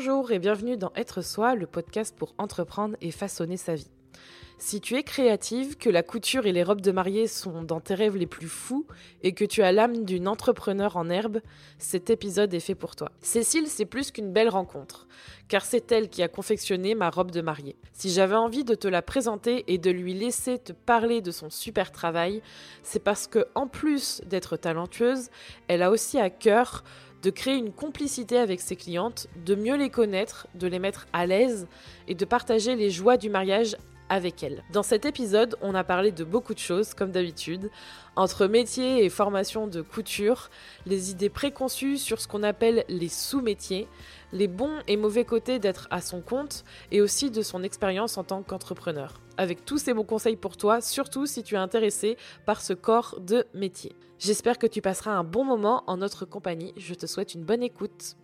Bonjour et bienvenue dans Être Soi, le podcast pour entreprendre et façonner sa vie. Si tu es créative, que la couture et les robes de mariée sont dans tes rêves les plus fous et que tu as l'âme d'une entrepreneur en herbe, cet épisode est fait pour toi. Cécile, c'est plus qu'une belle rencontre, car c'est elle qui a confectionné ma robe de mariée. Si j'avais envie de te la présenter et de lui laisser te parler de son super travail, c'est parce que, en plus d'être talentueuse, elle a aussi à cœur de créer une complicité avec ses clientes, de mieux les connaître, de les mettre à l'aise et de partager les joies du mariage avec elle. Dans cet épisode, on a parlé de beaucoup de choses, comme d'habitude, entre métier et formation de couture, les idées préconçues sur ce qu'on appelle les sous-métiers, les bons et mauvais côtés d'être à son compte, et aussi de son expérience en tant qu'entrepreneur. Avec tous ces bons conseils pour toi, surtout si tu es intéressé par ce corps de métier. J'espère que tu passeras un bon moment en notre compagnie. Je te souhaite une bonne écoute.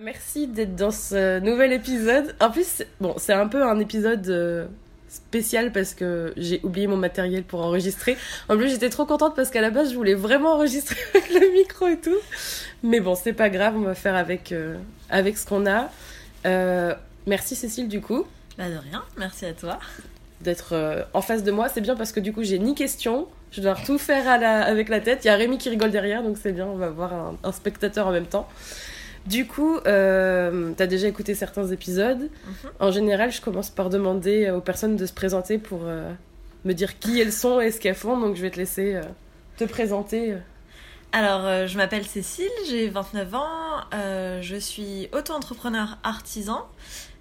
Merci d'être dans ce nouvel épisode. En plus, bon, c'est un peu un épisode euh, spécial parce que j'ai oublié mon matériel pour enregistrer. En plus, j'étais trop contente parce qu'à la base, je voulais vraiment enregistrer avec le micro et tout. Mais bon, c'est pas grave, on va faire avec, euh, avec ce qu'on a. Euh, merci Cécile, du coup. Bah de rien, merci à toi. D'être en face de moi, c'est bien parce que du coup, j'ai ni question. Je dois tout faire à la, avec la tête. Il y a Rémi qui rigole derrière, donc c'est bien, on va voir un, un spectateur en même temps. Du coup, euh, tu as déjà écouté certains épisodes. Mhm. En général, je commence par demander aux personnes de se présenter pour euh, me dire qui elles sont et ce qu'elles font. Donc, je vais te laisser euh, te présenter. Alors, euh, je m'appelle Cécile, j'ai 29 ans. je suis auto-entrepreneur artisan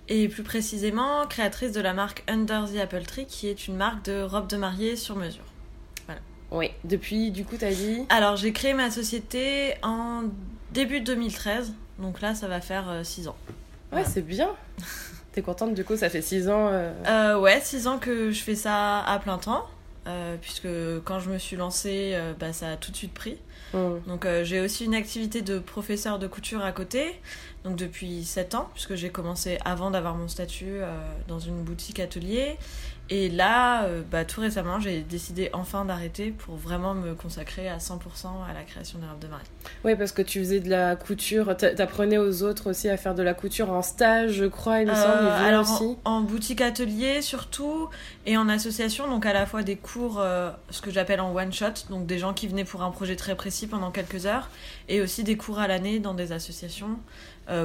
et plus précisément créatrice de la marque Under the Apple Tree, qui est une marque de robes de mariée sur mesure. Oui, depuis, du coup, t'as dit Alors, j'ai créé ma société en début 2013. Donc là, ça va faire 6 euh, ans. Ouais, c'est bien. T'es contente du coup, ça fait 6 ans euh... Euh, Ouais, 6 ans que je fais ça à plein temps. Puisque quand je me suis lancée, bah, ça a tout de suite pris. Mmh. Donc j'ai aussi une activité de professeur de couture à côté, donc depuis 7 ans, puisque j'ai commencé avant d'avoir mon statut dans une boutique atelier. Et là, euh, bah, tout récemment, j'ai décidé enfin d'arrêter pour vraiment me consacrer à 100% à la création des robes de mariée. Oui, parce que tu faisais de la couture, t'apprenais aux autres aussi à faire de la couture en stage, je crois, il me semble. Euh, alors, aussi. En, boutique atelier surtout, et en association, donc à la fois des cours, euh, ce que j'appelle en one-shot, donc des gens qui venaient pour un projet très précis pendant quelques heures, et aussi des cours à l'année dans des associations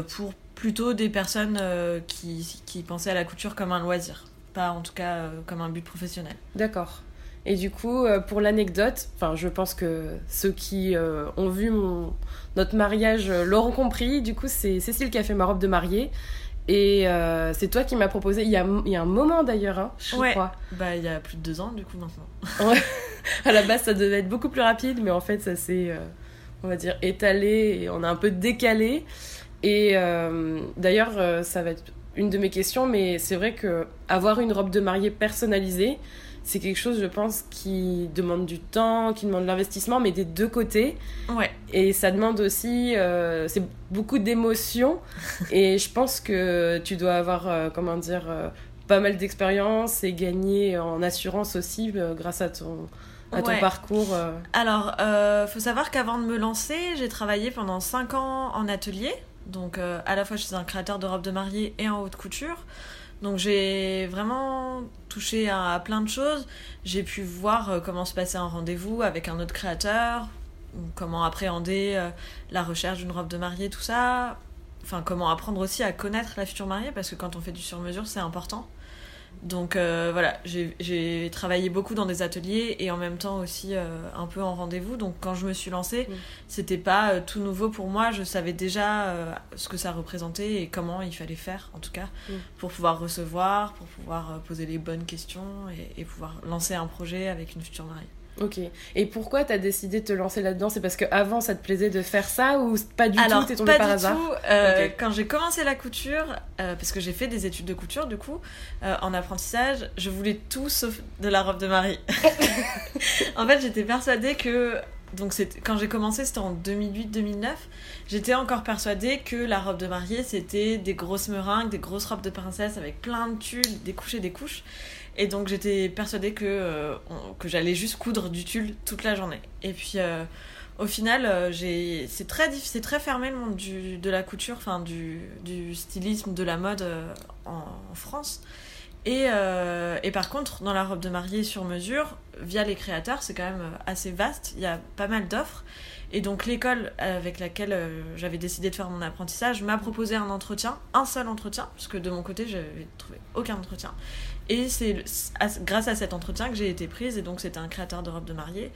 pour plutôt des personnes qui, qui pensaient à la couture comme un loisir pas en tout cas euh, comme un but professionnel. D'accord. Et du coup, euh, pour l'anecdote, enfin, je pense que ceux qui euh, ont vu mon, notre mariage l'auront compris. Du coup, c'est Cécile qui a fait ma robe de mariée. Et c'est toi qui m'as proposé, il y, a, il y a un moment d'ailleurs, hein, je ouais. crois. Bah, il y a plus de deux ans, du coup, maintenant. ouais. À la base, ça devait être beaucoup plus rapide, mais en fait, ça s'est, on va dire, étalé et on a un peu décalé. Et d'ailleurs, ça va être une de mes questions, mais c'est vrai que avoir une robe de mariée personnalisée, c'est quelque chose, je pense, qui demande du temps, qui demande de l'investissement, mais des deux côtés. Ouais. Et ça demande aussi, euh, c'est beaucoup d'émotions. et je pense que tu dois avoir, euh, comment dire, euh, pas mal d'expérience et gagner en assurance aussi grâce à ton, à ton parcours. Alors, il faut savoir qu'avant de me lancer, j'ai travaillé pendant 5 ans en atelier. Donc euh, à la fois je suis un créateur de robes de mariée et en haute couture. Donc j'ai vraiment touché à, plein de choses. J'ai pu voir euh, comment se passait un rendez-vous avec un autre créateur, comment appréhender euh, la recherche d'une robe de mariée, tout ça. Enfin, comment apprendre aussi à connaître la future mariée, parce que quand on fait du sur-mesure, c'est important. Donc euh, voilà, j'ai travaillé beaucoup dans des ateliers et en même temps aussi euh, un peu en rendez-vous. Donc quand je me suis lancée, mm. c'était pas euh, tout nouveau pour moi. Je savais déjà ce que ça représentait et comment il fallait faire, en tout cas, mm. pour pouvoir recevoir, pour pouvoir poser les bonnes questions et, et pouvoir lancer un projet avec une future mariée. Ok. Et pourquoi t'as décidé de te lancer là-dedans? C'est parce qu'avant ça te plaisait de faire ça ou pas du tout T'es tombé par hasard? tout. Euh, Quand j'ai commencé la couture, euh, parce que j'ai fait des études de couture du coup, euh, en apprentissage, je voulais tout sauf de la robe de mari. en fait, j'étais persuadée que donc quand j'ai commencé, c'était en 2008-2009. J'étais encore persuadée que la robe de mariée, c'était des grosses meringues, des grosses robes de princesse avec plein de tulle, des couches et des couches. Et donc j'étais persuadée que, euh, que j'allais juste coudre du tulle toute la journée. Et puis euh, au final, euh, c'est très, c'est très fermé le monde du, de la couture, enfin du, du stylisme, de la mode en, France. Et, et par contre, dans la robe de mariée sur mesure, via les créateurs, c'est quand même assez vaste. Il y a pas mal d'offres. Et donc l'école avec laquelle j'avais décidé de faire mon apprentissage m'a proposé un entretien, un seul entretien, parce que de mon côté, j'avais trouvé aucun entretien. Et c'est grâce à cet entretien que j'ai été prise, et donc c'était un créateur de robes de mariée.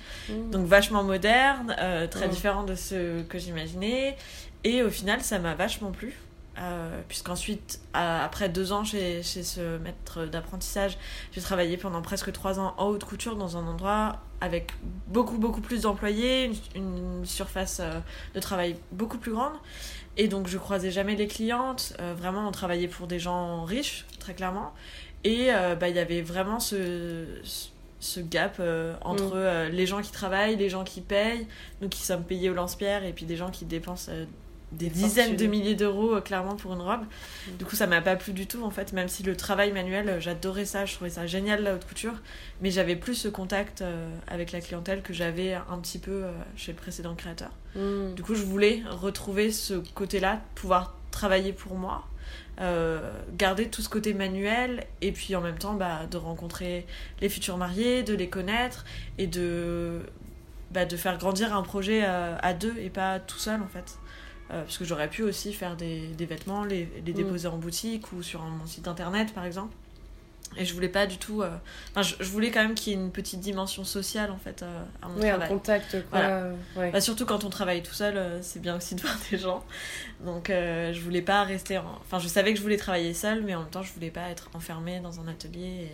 Donc vachement moderne, euh, très Mm. différent de ce que j'imaginais. Et au final, ça m'a vachement plu. Euh, Puisqu'ensuite, après deux ans chez, chez ce maître d'apprentissage, j'ai travaillé pendant presque trois ans en haute couture dans un endroit avec beaucoup, beaucoup plus d'employés, une, une surface euh, de travail beaucoup plus grande. Et donc, je croisais jamais les clientes. Euh, vraiment, on travaillait pour des gens riches, très clairement. Et euh, bah, il y avait vraiment ce, ce- gap euh, entre Mm. euh, les gens qui travaillent, les gens qui payent, nous qui sommes payés au lance-pierre, et puis des gens qui dépensent des dizaines de milliers d'euros euh, clairement pour une robe. Mm. Du coup, ça m'a pas plu du tout en fait, même si le travail manuel, euh, j'adorais ça, je trouvais ça génial la haute couture, mais j'avais plus ce contact euh, avec la clientèle que j'avais un petit peu chez le précédent créateur. Mm. Du coup, je voulais retrouver ce côté-là, pouvoir travailler pour moi, euh, garder tout ce côté manuel, et puis en même temps bah, de rencontrer les futurs mariés, de les connaître, et de, bah, de faire grandir un projet euh, à deux et pas tout seul en fait. Euh, parce que j'aurais pu aussi faire des, des vêtements, les, les déposer en boutique ou sur un- mon site internet par exemple. Et je voulais pas du tout. euh, Enfin, je, je voulais quand même qu'il y ait une petite dimension sociale en fait euh, à mon un travail. contact, quoi. Voilà. Ouais. Bah, surtout quand on travaille tout seul, euh, c'est bien aussi de voir des gens. Donc euh, je voulais pas rester. En... Enfin, je savais que je voulais travailler seule, mais en même temps, je voulais pas être enfermée dans un atelier et,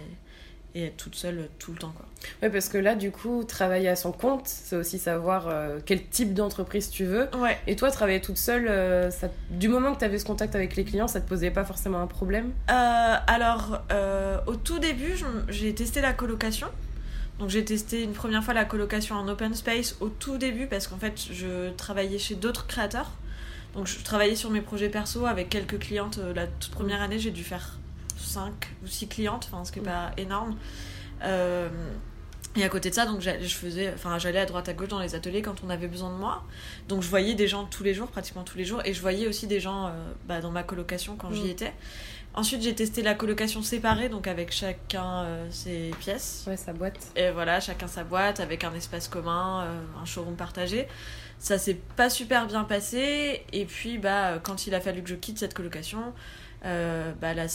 et être toute seule euh, tout le temps. Quoi. Ouais, parce que là, du coup, travailler à son compte, c'est aussi savoir euh, quel type d'entreprise tu veux. Ouais. Et toi, travailler toute seule, euh, ça... du moment que tu avais ce contact avec les clients, ça te posait pas forcément un problème? Euh, alors, au tout début, j'ai testé la colocation. Donc j'ai testé une première fois la colocation en open space au tout début parce qu'en fait je travaillais chez d'autres créateurs. Donc je travaillais sur mes projets perso avec quelques clientes. La toute première année j'ai dû faire 5 ou 6 clientes, enfin, ce qui n'est pas énorme. Euh, et à côté de ça, donc j'allais- je faisais, enfin j'allais à droite à gauche dans les ateliers quand on avait besoin de moi. Donc je voyais des gens tous les jours, pratiquement tous les jours, et je voyais aussi des gens euh, bah, dans ma colocation quand j'y Mm. étais. Ensuite, j'ai testé la colocation séparée, donc avec chacun euh, ses pièces. Ouais, sa boîte. Et voilà, chacun sa boîte, avec un espace commun, euh, un showroom partagé. Ça s'est pas super bien passé. Et puis, bah, quand il a fallu que je quitte cette colocation, bah, la,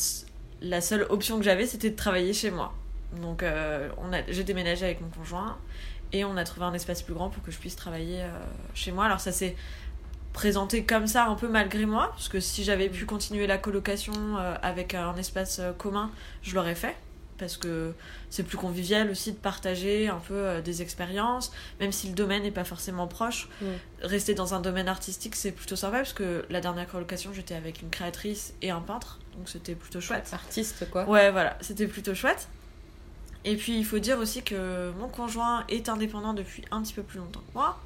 la seule option que j'avais, c'était de travailler chez moi. Donc, euh, j'ai déménagé avec mon conjoint et on a trouvé un espace plus grand pour que je puisse travailler euh, chez moi. Alors, ça s'est présenté comme ça un peu malgré moi, parce que si j'avais pu continuer la colocation euh, avec un espace euh, commun, je l'aurais fait. Parce que c'est plus convivial aussi de partager un peu des expériences, même si le domaine n'est pas forcément proche. Mm. Rester dans un domaine artistique, c'est plutôt sympa, parce que la dernière colocation, j'étais avec une créatrice et un peintre, donc c'était plutôt chouette. Artiste, quoi. Ouais, voilà, c'était plutôt chouette. Et puis, il faut dire aussi que mon conjoint est indépendant depuis un petit peu plus longtemps que moi.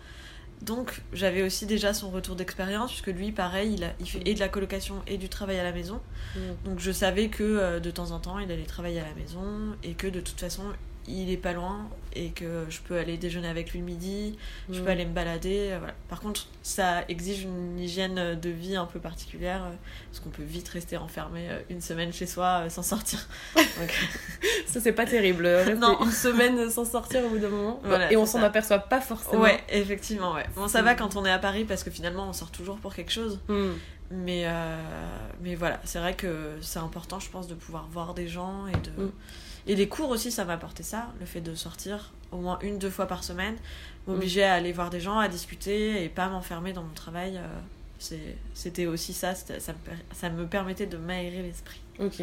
Donc, j'avais aussi déjà son retour d'expérience, puisque lui, pareil, il, a, il fait et de la colocation et du travail à la maison. Mm. Donc, je savais que euh, de temps en temps, il allait travailler à la maison et que de toute façon, il est pas loin et que je peux aller déjeuner avec lui le midi, je Mm. peux aller me balader. euh, voilà. Par contre, ça exige une hygiène de vie un peu particulière, euh, parce qu'on peut vite rester enfermé euh, une semaine chez soi sans sortir. Donc, Ça, c'est pas terrible. Non. une semaine sans sortir au bout d'un moment. Voilà, et on s'en aperçoit pas forcément. ouais, effectivement, ouais. Bon, ça va quand on est à Paris parce que finalement, on sort toujours pour quelque chose. Mm. Mais, euh, mais voilà, c'est vrai que c'est important, je pense, de pouvoir voir des gens et de. Mm. Et les cours aussi, ça m'a apporté ça, le fait de sortir au moins une, deux fois par semaine, m'obliger Mm. à aller voir des gens, à discuter et pas m'enfermer dans mon travail. euh, C'était aussi ça, ça me, per- ça me permettait de m'aérer l'esprit. Ok.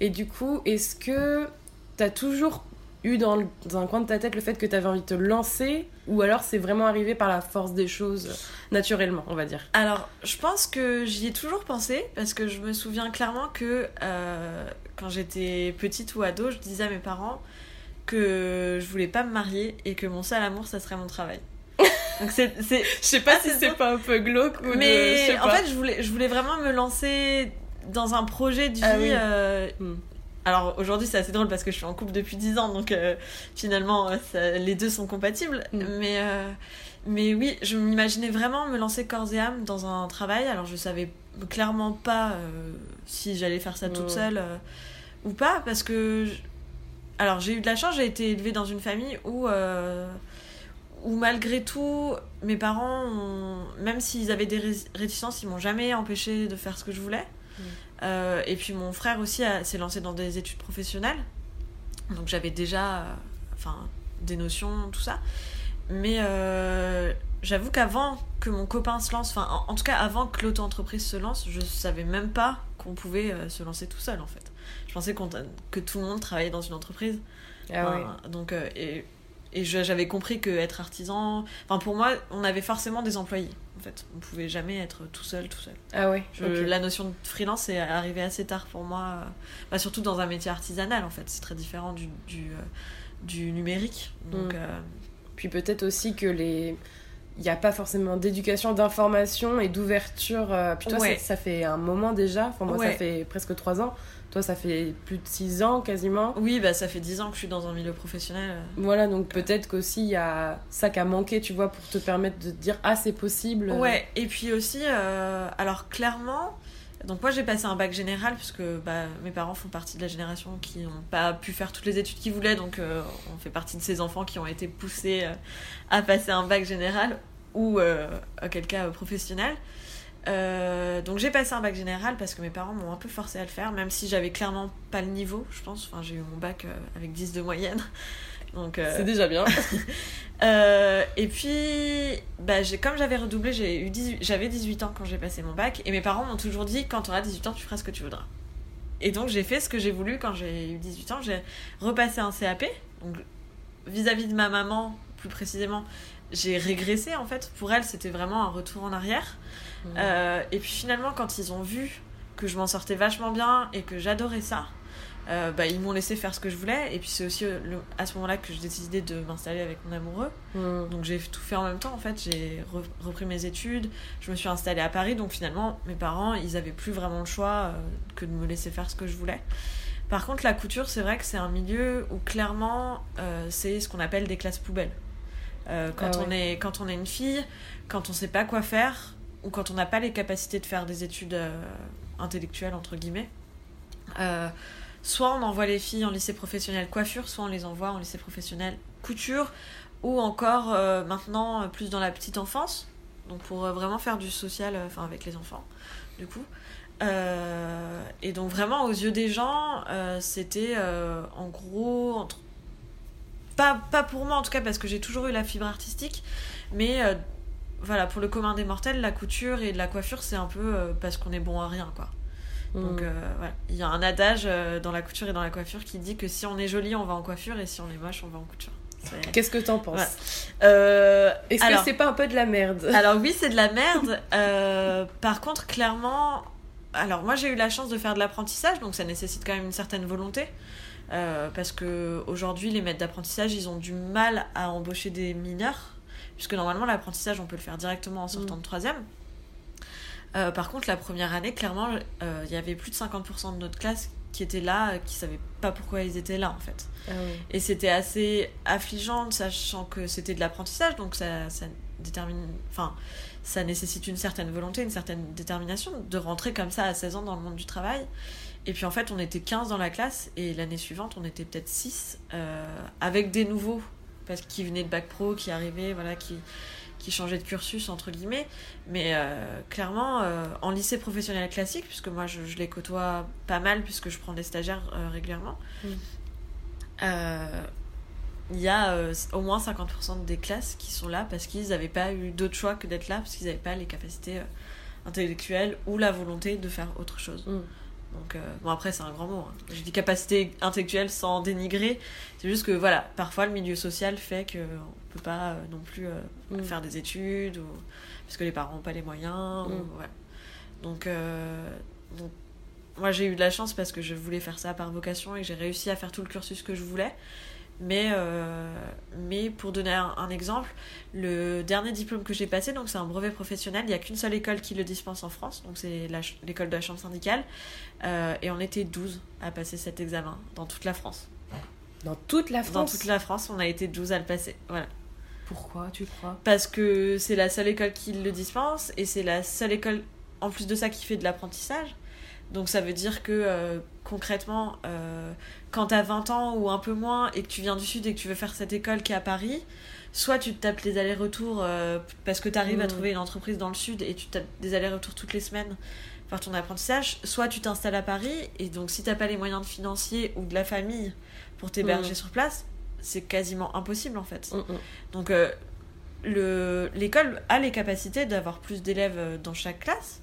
Et du coup, est-ce que t'as toujours eu dans, le- dans un coin de ta tête le fait que t'avais envie de te lancer ou alors c'est vraiment arrivé par la force des choses naturellement, on va dire? Alors, je pense que j'y ai toujours pensé parce que je me souviens clairement que euh, quand j'étais petite ou ado, je disais à mes parents que je voulais pas me marier et que mon seul amour, ça serait mon travail. Donc c'est, c'est... Je sais pas Ah, si c'est pas un peu glauque ou de- je Mais en fait, je voulais, je voulais vraiment me lancer dans un projet de vie Ah oui. euh, Hmm. Alors aujourd'hui, c'est assez drôle parce que je suis en couple depuis 10 ans, donc euh, finalement, les deux sont compatibles. Mm. Mais, mais oui, je m'imaginais vraiment me lancer corps et âme dans un travail. Alors je savais clairement pas si j'allais faire ça toute seule ou pas, parce que. Alors j'ai eu de la chance, j'ai été élevée dans une famille où où malgré tout, mes parents, même s'ils avaient des réticences, ils m'ont jamais empêché de faire ce que je voulais. Euh, et puis mon frère aussi s'est lancé dans des études professionnelles. Donc j'avais déjà euh, enfin, des notions, tout ça. Mais euh, j'avoue qu'avant que mon copain se lance, enfin en, tout cas avant que l'auto-entreprise se lance, je savais même pas qu'on pouvait se lancer tout seul en fait. Je pensais que tout le monde travaillait dans une entreprise. Ah Donc, et et j'avais compris que être artisan enfin pour moi on avait forcément des employés en fait on pouvait jamais être tout seul tout seul ah ouais la notion de freelance est arrivée assez tard pour moi bah, surtout dans un métier artisanal en fait c'est très différent du du, euh, du numérique donc mm. euh, puis peut-être aussi que les il n'y a pas forcément d'éducation, d'information et d'ouverture. Euh, puis toi, ça, fait un moment déjà. Enfin, moi, ça fait presque trois ans. Toi, ça fait plus de 6 ans quasiment. Oui, bah, ça fait 10 ans que je suis dans un milieu professionnel. Voilà, donc peut-être qu'aussi il y a ça qui a manqué, tu vois, pour te permettre de te dire Ah, c'est possible. Ouais, et puis aussi, euh, alors clairement, donc moi j'ai passé un bac général, puisque bah, mes parents font partie de la génération qui n'ont pas pu faire toutes les études qu'ils voulaient, donc euh, on fait partie de ces enfants qui ont été poussés euh, à passer un bac général ou, à quel cas, professionnel. Euh, donc j'ai passé un bac général parce que mes parents m'ont un peu forcé à le faire, même si j'avais clairement pas le niveau, je pense. Enfin, j'ai eu mon bac euh, avec 10 de moyenne. Donc, euh, C'est déjà bien. et puis, bah, comme j'avais redoublé, j'avais 18 ans quand j'ai passé mon bac. Et mes parents m'ont toujours dit, quand tu auras 18 ans, tu feras ce que tu voudras. Et donc j'ai fait ce que j'ai voulu quand j'ai eu 18 ans. J'ai repassé un CAP. Donc vis-à-vis -vis de ma maman, plus précisément, j'ai régressé en fait. Pour elle, c'était vraiment un retour en arrière. Euh, et puis finalement, quand ils ont vu que je m'en sortais vachement bien et que j'adorais ça, euh, bah, ils m'ont laissé faire ce que je voulais. Et puis c'est aussi à ce moment-là que j'ai décidé de m'installer avec mon amoureux. Mm. Donc j'ai tout fait en même temps en fait. J'ai repris mes études, je me suis installée à Paris. Donc finalement, mes parents, ils avaient plus vraiment le choix euh, que de me laisser faire ce que je voulais. Par contre, la couture, c'est vrai que c'est un milieu où clairement, c'est ce qu'on appelle des classes poubelles. Quand, ah on est, quand on est une fille, quand on sait pas quoi faire, ou quand on n'a pas les capacités de faire des études euh, intellectuelles, entre guillemets, euh, soit on envoie les filles en lycée professionnel coiffure, soit on les envoie en lycée professionnel couture, ou encore euh, maintenant plus dans la petite enfance, donc pour vraiment faire du social enfin avec les enfants, du coup. et donc vraiment aux yeux des gens, c'était en gros entre... Pas, pas pour moi en tout cas parce que j'ai toujours eu la fibre artistique, mais voilà, pour le commun des mortels, la couture et la coiffure, c'est un peu euh, parce qu'on est bon à rien, quoi. Donc, mm. euh, voilà. Il y a un adage euh, dans la couture et dans la coiffure qui dit que si on est joli, on va en coiffure, et si on est moche, on va en couture. Qu'est-ce que t'en penses Est-ce que c'est pas un peu de la merde? Alors oui, c'est de la merde. par contre, clairement, alors moi j'ai eu la chance de faire de l'apprentissage, donc ça nécessite quand même une certaine volonté. Parce que aujourd'hui, les maîtres d'apprentissage, ils ont du mal à embaucher des mineurs puisque normalement l'apprentissage on peut le faire directement en sortant mm. de troisième. Euh, par contre, la première année, clairement, euh, il y avait plus de 50% de notre classe qui étaient là, qui savaient pas pourquoi ils étaient là en fait. Ah Et c'était assez affligeant, sachant que c'était de l'apprentissage, donc ça, ça détermine, enfin, ça nécessite une certaine volonté, une certaine détermination de rentrer comme ça à 16 ans dans le monde du travail. Et puis en fait, on était 15 dans la classe et l'année suivante, on était peut-être 6 euh, avec des nouveaux parce qu'ils venaient de bac pro, qui arrivaient, voilà, qui, qui changeaient de cursus, entre guillemets. Mais euh, clairement, euh, en lycée professionnel classique, puisque moi je, les côtoie pas mal, puisque je prends des stagiaires régulièrement, mm. il y a au moins 50% des classes qui sont là parce qu'ils n'avaient pas eu d'autre choix que d'être là, parce qu'ils n'avaient pas les capacités intellectuelles ou la volonté de faire autre chose. Mm. Donc, euh, bon, après, c'est un grand mot. Hein. Je dis capacité intellectuelle sans dénigrer. C'est juste que, voilà, parfois le milieu social fait qu'on ne peut pas euh, non plus euh, mm. faire des études, ou, parce que les parents n'ont pas les moyens. Mm. donc, donc, moi, j'ai eu de la chance parce que je voulais faire ça par vocation et j'ai réussi à faire tout le cursus que je voulais. Mais, euh, mais pour donner un, un exemple, le dernier diplôme que j'ai passé, donc c'est un brevet professionnel, il n'y a qu'une seule école qui le dispense en France, donc c'est l'école de la chambre syndicale. Euh, et on était 12 à passer cet examen dans toute la France. Dans toute la Dans France. toute la France, on a été 12 à le passer. Voilà. Pourquoi tu crois? Parce que c'est la seule école qui le dispense et c'est la seule école, en plus de ça, qui fait de l'apprentissage. Donc ça veut dire que euh, concrètement, euh, quand t'as 20 ans ou un peu moins et que tu viens du Sud et que tu veux faire cette école qui est à Paris, soit tu te tapes les allers-retours euh, parce que t'arrives à Mm. trouver une entreprise dans le Sud et tu tapes des allers-retours toutes les semaines faire ton apprentissage, soit tu t'installes à Paris et donc si t'as pas les moyens de financier ou de la famille pour t'héberger Mm. sur place, c'est quasiment impossible en fait. Mm, mm. Donc euh, le- l'école a les capacités d'avoir plus d'élèves euh, dans chaque classe,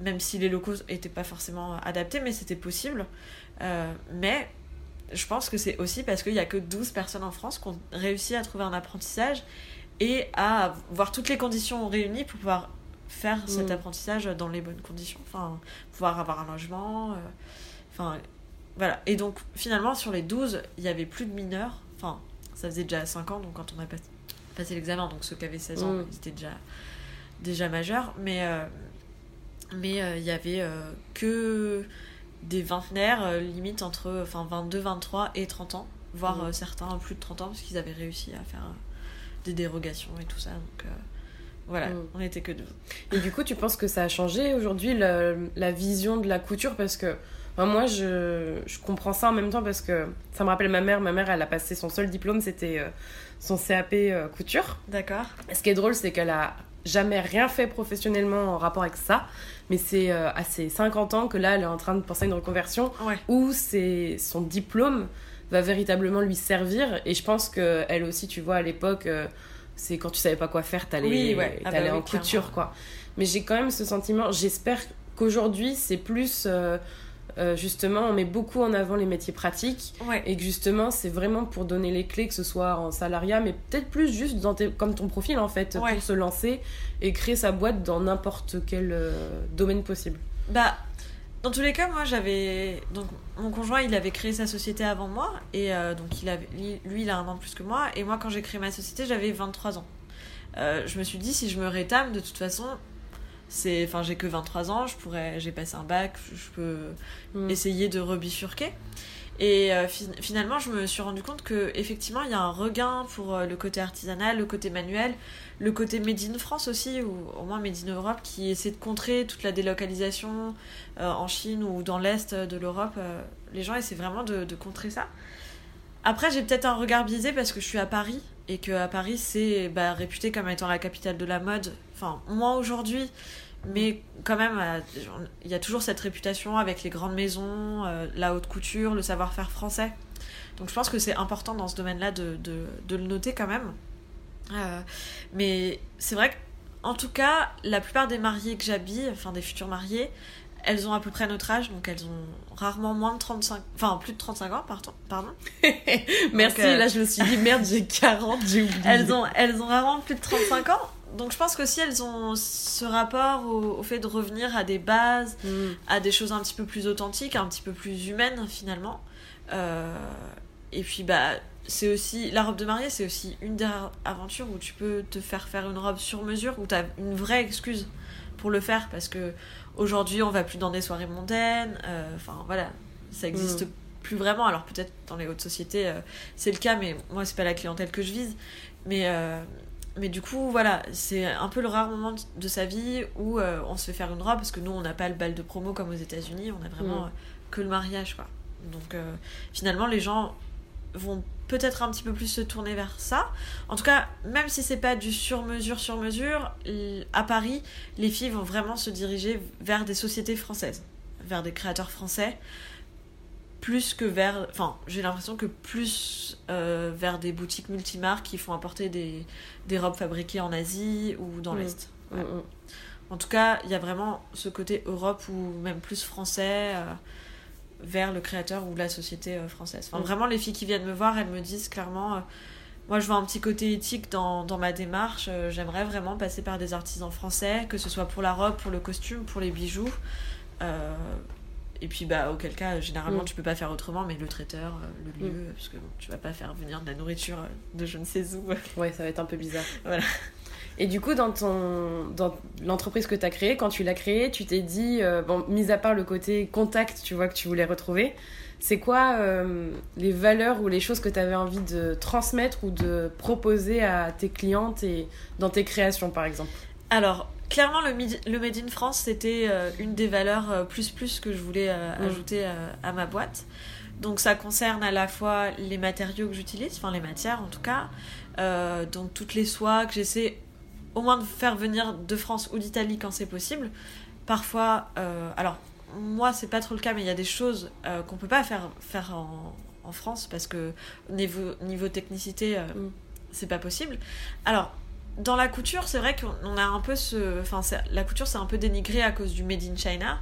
même si les locaux n'étaient pas forcément adaptés, mais c'était possible. Euh, mais je pense que c'est aussi parce qu'il n'y a que 12 personnes en France qui ont réussi à trouver un apprentissage et à avoir toutes les conditions réunies pour pouvoir faire cet Mm. apprentissage dans les bonnes conditions. Enfin, pouvoir avoir un logement. euh, Enfin, voilà. Et donc, finalement, sur les 12, il y avait plus de mineurs. Enfin, ça faisait déjà 5 ans, donc quand on a pas- passé l'examen, donc ceux qui avaient 16 ans, Mm. ils étaient déjà, déjà majeurs. Mais euh, mais euh, il y avait euh, que des vingtenaires, euh, limite entre enfin, 22, 23 et 30 ans, voire Mm. euh, certains plus de 30 ans, parce qu'ils avaient réussi à faire euh, des dérogations et tout ça. Donc voilà, Mm. on n'était que deux. Et du coup, tu penses que ça a changé aujourd'hui la, la vision de la couture? Parce que enfin, moi, je, je comprends ça en même temps parce que ça me rappelle ma mère. Ma mère, elle a passé son seul diplôme, c'était euh, son CAP euh, couture. D'accord Ce qui est drôle, c'est qu'elle a jamais rien fait professionnellement en rapport avec ça. Mais c'est euh, à ses 50 ans que là, elle est en train de penser à une reconversion Ouais. où c'est son diplôme va véritablement lui servir. Et je pense que elle aussi, tu vois, à l'époque, euh, c'est quand tu savais pas quoi faire, t'allais Oui, ouais. Ah bah oui, en couture, quoi. Mais j'ai quand même ce sentiment, j'espère qu'aujourd'hui, c'est plus... euh, euh, justement, on met beaucoup en avant les métiers pratiques Ouais. et que justement, c'est vraiment pour donner les clés, que ce soit en salariat, mais peut-être plus juste dans tes- comme ton profil en fait, Ouais. pour se lancer et créer sa boîte dans n'importe quel euh, domaine possible. Bah, dans tous les cas, moi j'avais. Donc, mon conjoint il avait créé sa société avant moi, et euh, donc il avait... lui, il a un an plus que moi, et moi quand j'ai créé ma société j'avais 23 ans. Je me suis dit, si je me rétame, de toute façon, c'est. Enfin, j'ai que 23 ans, je pourrais. J'ai passé un bac, je peux Mm. essayer de rebifurquer. Et euh, fi- finalement, je me suis rendu compte que effectivement, il y a un regain pour euh, le côté artisanal, le côté manuel, le côté Made in France aussi, ou au moins Made in Europe, qui essaie de contrer toute la délocalisation euh, en Chine ou dans l'Est de l'Europe. les gens essaient vraiment de, de contrer ça. Après, j'ai peut-être un regard biaisé parce que je suis à Paris et que à Paris, c'est bah, réputé comme étant la capitale de la mode. Enfin, moins aujourd'hui, mais quand même, il y a toujours cette réputation avec les grandes maisons, euh, la haute couture, le savoir-faire français. Donc je pense que c'est important dans ce domaine-là de, le noter quand même. Euh, mais c'est vrai qu'en tout cas, la plupart des mariés que j'habille, enfin des futurs mariés, elles ont à peu près notre âge, donc elles ont rarement moins de 35, enfin plus de 35 ans, pardon. pardon. Merci, euh, là je me suis dit merde, j'ai 40, j'ai oublié. Elles ont, elles ont rarement plus de 35 ans. Donc je pense qu'aussi elles ont ce rapport au, au fait de revenir à des bases, Mm. à des choses un petit peu plus authentiques, un petit peu plus humaines finalement. Euh, et puis bah c'est aussi la robe de mariée, c'est aussi une des aventures où tu peux te faire faire une robe sur mesure, où tu as une vraie excuse pour le faire parce que aujourd'hui on va plus dans des soirées mondaines. euh, Enfin voilà, ça existe Mm. plus vraiment. Alors peut-être dans les hautes sociétés euh, c'est le cas, mais moi c'est pas la clientèle que je vise. Mais euh, mais du coup, voilà, c'est un peu le rare moment de sa vie où euh, on se fait faire une robe parce que nous, on n'a pas le bal de promo comme aux États-Unis, on a vraiment Mm. que le mariage, quoi. Donc euh, finalement, les gens vont peut-être un petit peu plus se tourner vers ça. En tout cas, même si c'est pas du sur-mesure, sur-mesure, à Paris, les filles vont vraiment se diriger vers des sociétés françaises, vers des créateurs français, plus que vers. Enfin, j'ai l'impression que plus euh, vers des boutiques multimarques qui font apporter des, des robes fabriquées en Asie ou dans Mm. l'Est. Mm, Ouais. mm. En tout cas, il y a vraiment ce côté Europe ou même plus français euh, vers le créateur ou la société euh, française. Enfin, Mm. vraiment, les filles qui viennent me voir, elles me disent clairement euh, Moi, je vois un petit côté éthique dans, dans ma démarche. euh, J'aimerais vraiment passer par des artisans français, que ce soit pour la robe, pour le costume, pour les bijoux. Euh, et puis, bah, auquel cas, généralement, Mm. tu peux pas faire autrement, mais le traiteur, le lieu, Mm. parce que bon, tu vas pas faire venir de la nourriture de je ne sais où. Ouais, ça va être un peu bizarre. Voilà. Et du coup, dans, ton, dans l'entreprise que tu as créée, quand tu l'as créée, tu t'es dit, euh, bon, mis à part le côté contact, tu vois, que tu voulais retrouver, c'est quoi euh, les valeurs ou les choses que tu avais envie de transmettre ou de proposer à tes clientes et dans tes créations, par exemple? Alors, clairement, le, Made in France, c'était euh, une des valeurs plus plus que je voulais Mm. ajouter à ma boîte. Donc, ça concerne à la fois les matériaux que j'utilise, enfin les matières en tout cas, euh, donc toutes les soies que j'essaie au moins de faire venir de France ou d'Italie quand c'est possible. Parfois, euh, alors moi c'est pas trop le cas, mais il y a des choses euh, qu'on peut pas faire, faire en, en France parce que niveau, niveau technicité, euh, Mm. c'est pas possible. Alors, dans la couture, c'est vrai qu'on on a un peu ce. Enfin, la couture, c'est un peu dénigré à cause du Made in China.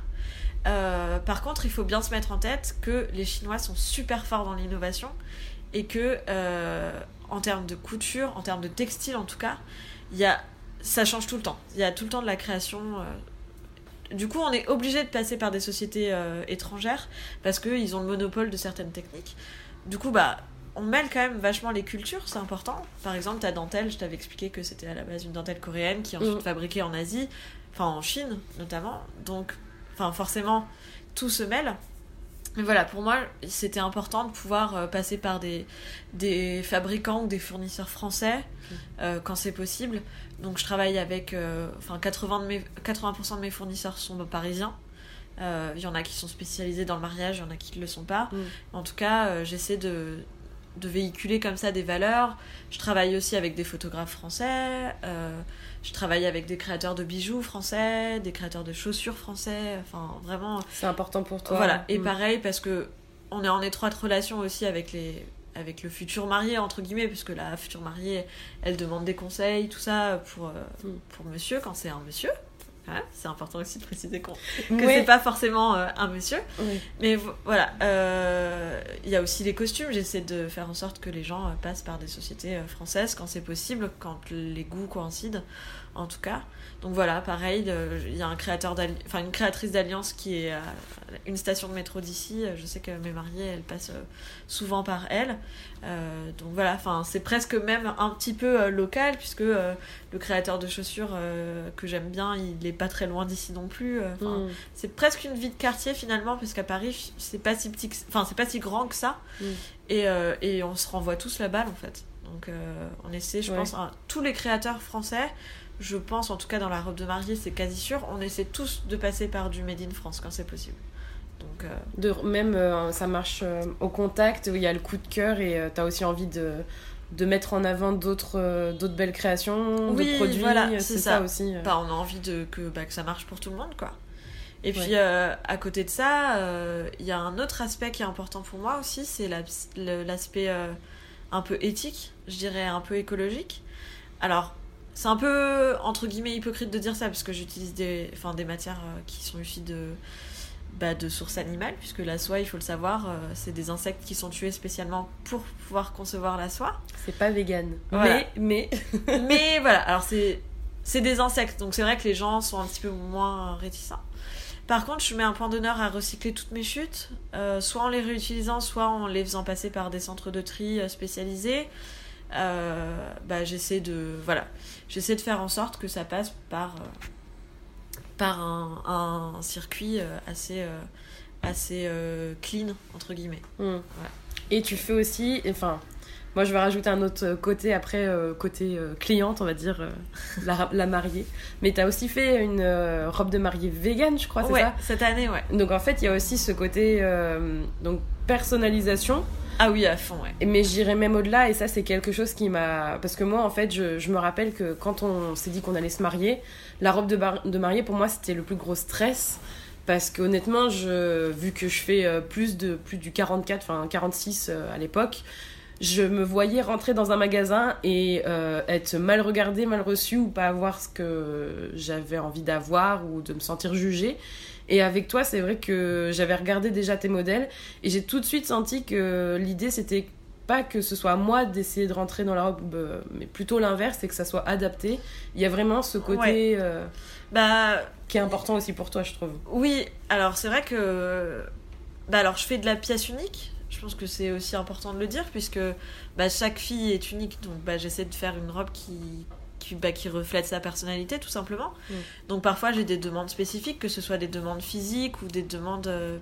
Euh, par contre, il faut bien se mettre en tête que les Chinois sont super forts dans l'innovation et que, euh, en termes de couture, en termes de textile en tout cas, il y a, ça change tout le temps. Il y a tout le temps de la création. euh. Du coup, on est obligé de passer par des sociétés euh, étrangères parce qu'ils ont le monopole de certaines techniques. Du coup, bah, on mêle quand même vachement les cultures, c'est important. Par exemple, ta dentelle, je t'avais expliqué que c'était à la base une dentelle coréenne qui est ensuite Mm. fabriquée en Asie, enfin en Chine notamment. Donc, enfin forcément, tout se mêle. Mais voilà, pour moi, c'était important de pouvoir euh, passer par des, des fabricants ou des fournisseurs français euh, quand c'est possible. Donc, je travaille avec. euh, Enfin, 80%, de mes, 80 de mes fournisseurs sont parisiens. Euh, Il y en a qui sont spécialisés dans le mariage, il y en a qui ne le sont pas. Mm. En tout cas, j'essaie de, de véhiculer comme ça des valeurs. Je travaille aussi avec des photographes français. Je travaille avec des créateurs de bijoux français, des créateurs de chaussures français. Enfin, vraiment. C'est important pour toi. Voilà. Et Mm. pareil, parce que on est en étroite relation aussi avec les avec le futur marié entre guillemets puisque la future mariée elle demande des conseils tout ça pour euh, Mm. pour monsieur quand c'est un monsieur Voilà, c'est important aussi de préciser qu'on- que c'est pas forcément euh, un monsieur Oui. mais vo- voilà, euh, il y a aussi les costumes. J'essaie de faire en sorte que les gens euh, passent par des sociétés françaises quand c'est possible, quand les goûts coïncident, en tout cas. Donc voilà, pareil, euh, il y a un créateur enfin une créatrice d'alliance qui est à une station de métro d'ici. Je sais que mes mariées, elles passent euh, souvent par elle. Euh, donc voilà, enfin c'est presque même un petit peu euh, local puisque euh, le créateur de chaussures euh, que j'aime bien, il est pas très loin d'ici non plus. euh, Mm. c'est presque une vie de quartier finalement, parce qu'à Paris, c'est pas si petit, que- enfin c'est pas si grand que ça, Mm. et, euh, et on se renvoie tous la balle en fait. Donc euh, on essaie, je Ouais. pense, à tous les créateurs français, je pense en tout cas dans la robe de mariée, c'est quasi sûr, on essaie tous de passer par du Made in France quand c'est possible. Donc euh, De, même, euh, ça marche euh, au contact, où il y a le coup de cœur et tu as aussi envie de, de mettre en avant d'autres d'autres belles créations, Oui, de produits. voilà, c'est ça. ça. aussi. bah, on a envie de, que, bah, que ça marche pour tout le monde, quoi. Et puis, Ouais. à côté de ça, il y a un autre aspect qui est important pour moi aussi, c'est l'aspect un peu éthique, je dirais un peu écologique. Alors, c'est un peu, entre guillemets, hypocrite de dire ça, parce que j'utilise des, enfin, des matières euh, qui sont issues de, bah, de sources animales, puisque la soie, il faut le savoir, euh, c'est des insectes qui sont tués spécialement pour pouvoir concevoir la soie. C'est pas vegan. Voilà. Mais, mais... Mais voilà, alors c'est c'est des insectes, donc c'est vrai que les gens sont un petit peu moins réticents. Par contre, je mets un point d'honneur à recycler toutes mes chutes, euh, soit en les réutilisant, soit en les faisant passer par des centres de tri euh, spécialisés. Euh, bah, j'essaie de voilà, j'essaie de faire en sorte que ça passe par euh, par un, un circuit euh, assez euh, assez euh, clean entre guillemets. Mm. Et tu fais aussi, enfin, moi je vais rajouter un autre côté après, euh, côté euh, cliente, on va dire, euh, la, la mariée. Mais tu as aussi fait une robe de mariée vegan, je crois, c'est ouais, ça cette année, ouais. Donc en fait, il y a aussi ce côté donc personnalisation, Ah oui, à fond, ouais. Mais j'irais même au-delà et ça c'est quelque chose qui m'a... Parce que moi en fait, je, je me rappelle que quand on s'est dit qu'on allait se marier, la robe de, bar- de mariée pour moi c'était le plus gros stress. Parce qu'honnêtement, je, vu que je fais plus, de, plus du 44, enfin 46 euh, à l'époque, je me voyais rentrer dans un magasin et euh, être mal regardée, mal reçue ou pas avoir ce que j'avais envie d'avoir ou de me sentir jugée. Et avec toi, c'est vrai que j'avais regardé déjà tes modèles et j'ai tout de suite senti que l'idée c'était pas que ce soit à moi d'essayer de rentrer dans la robe, euh, mais plutôt l'inverse, et que ça soit adapté. Il y a vraiment ce côté euh, Bah, qui est important aussi pour toi, je trouve. oui, alors c'est vrai que. Bah, alors je fais de la pièce unique. Je pense que c'est aussi important de le dire, puisque bah, chaque fille est unique. Donc bah, j'essaie de faire une robe qui. Qui, bah, qui reflète sa personnalité tout simplement. Mm. Donc parfois j'ai des demandes spécifiques, que ce soit des demandes physiques ou des demandes euh,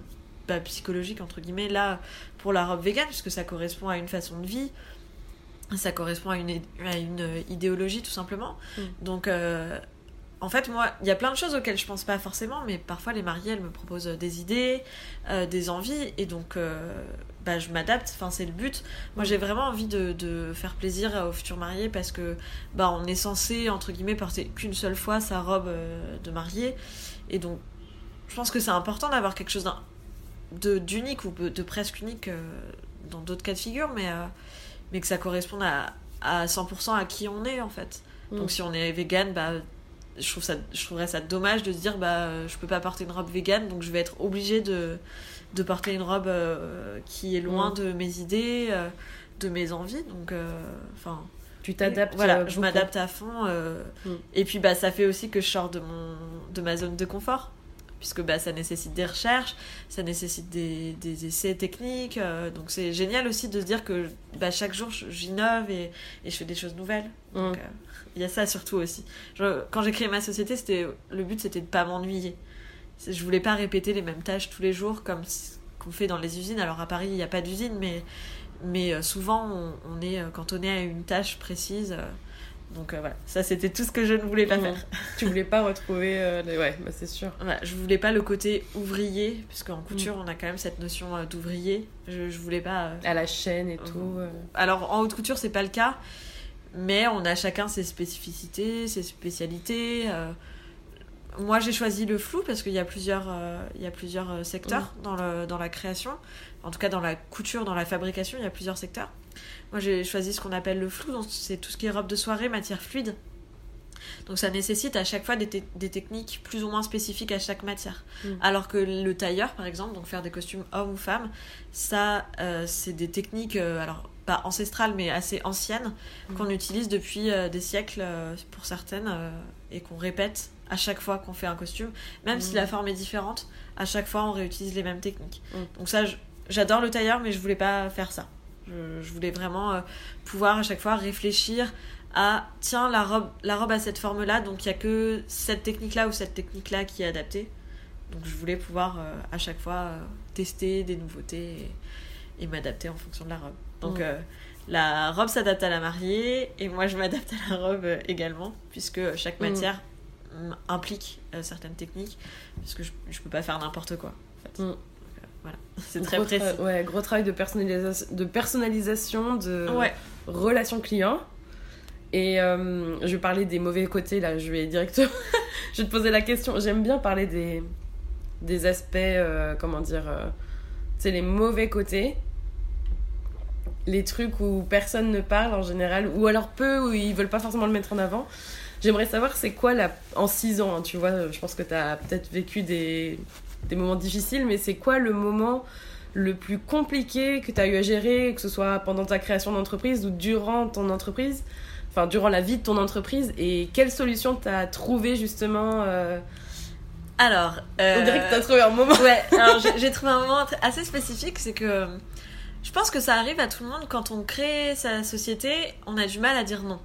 bah, psychologiques entre guillemets. Là pour la robe vegan, puisque ça correspond à une façon de vie, ça correspond à une, à une idéologie tout simplement. Mm. Donc euh, en fait moi il y a plein de choses auxquelles je pense pas forcément, mais parfois les mariées elles me proposent des idées, euh, des envies, et donc euh, bah, je m'adapte, enfin c'est le but. Moi j'ai vraiment envie de, de faire plaisir aux futurs mariés parce que bah, on est censé entre guillemets porter qu'une seule fois sa robe euh, de mariée, et donc je pense que c'est important d'avoir quelque chose d'unique ou de presque unique euh, dans d'autres cas de figure, mais, euh, mais que ça corresponde à, à 100% à qui on est en fait. Mm. Donc si on est vegan, bah, je, trouve ça, je trouverais ça dommage de se dire bah, euh, je peux pas porter une robe vegan, donc je vais être obligée de, de porter une robe euh, qui est loin Mm. de mes idées, euh, de mes envies. Donc, enfin, Tu t'adaptes. voilà, je m'adapte à fond. Mm. Et puis bah, ça fait aussi que je sors de, mon, de ma zone de confort. Puisque bah, ça nécessite des recherches, ça nécessite des, des essais techniques. euh, donc c'est génial aussi de se dire que bah, chaque jour j'innove et, et je fais des choses nouvelles. Mm. euh, il y a ça surtout aussi. Je- quand j'ai créé ma société, c'était le but c'était de pas m'ennuyer. Je voulais pas répéter les mêmes tâches tous les jours comme ce qu'on fait dans les usines. Alors à Paris il n'y a pas d'usine, mais, mais euh, souvent on, on est cantonné à une tâche précise. euh, donc euh, voilà, ça c'était tout ce que je ne voulais pas Mm. faire. Tu voulais pas retrouver. euh, les... Ouais, bah, c'est sûr. Voilà, je voulais pas le côté ouvrier, puisqu'en couture on a quand même cette notion euh, d'ouvrier. Je, je voulais pas. À la chaîne et tout. Alors en haute couture c'est pas le cas, mais on a chacun ses spécificités, ses spécialités. Moi j'ai choisi le flou parce qu'il y a plusieurs, il y a plusieurs secteurs dans, le, dans la création, en tout cas dans la couture, dans la fabrication, il y a plusieurs secteurs. Moi j'ai choisi ce qu'on appelle le flou, donc c'est tout ce qui est robe de soirée, matière fluide. Donc ça nécessite à chaque fois des, te- des techniques plus ou moins spécifiques à chaque matière. Mm. Alors que le tailleur, par exemple, donc faire des costumes hommes ou femmes, ça, euh, c'est des techniques, euh, alors pas ancestrales, mais assez anciennes, Mm. qu'on utilise depuis euh, des siècles pour certaines, et qu'on répète à chaque fois qu'on fait un costume. Même si Mm. la forme est différente, à chaque fois on réutilise les mêmes techniques. Mm. Donc ça, j'adore le tailleur, mais je voulais pas faire ça. Je, je voulais vraiment euh, pouvoir à chaque fois réfléchir à tiens la robe la robe a cette forme là donc il y a que cette technique là ou cette technique là qui est adaptée donc je voulais pouvoir euh, à chaque fois euh, tester des nouveautés et, et m'adapter en fonction de la robe donc euh, la robe s'adapte à la mariée et moi je m'adapte à la robe également puisque chaque Mm. matière implique certaines techniques parce que je, je peux pas faire n'importe quoi en fait. Mm. Voilà c'est très précis Ouais, gros travail de, personnalisa- de personnalisation, de ouais relation client. Et euh, je vais parler des mauvais côtés, là, je vais directement... je vais te poser la question. J'aime bien parler des, des aspects, euh, comment dire, euh, tu sais, les mauvais côtés. Les trucs où personne ne parle en général, ou alors peu, où ils veulent pas forcément le mettre en avant. J'aimerais savoir c'est quoi la... en 6 ans, hein, tu vois, je pense que tu as peut-être vécu des... des moments difficiles, mais c'est quoi le moment le plus compliqué que tu as eu à gérer, que ce soit pendant ta création d'entreprise ou durant ton entreprise, enfin durant la vie de ton entreprise, et quelle solution tu as trouvé justement euh, alors On dirait que tu as euh, trouvé un moment. Ouais, alors j'ai trouvé un moment assez spécifique, c'est que je pense que ça arrive à tout le monde quand on crée sa société, on a du mal à dire non.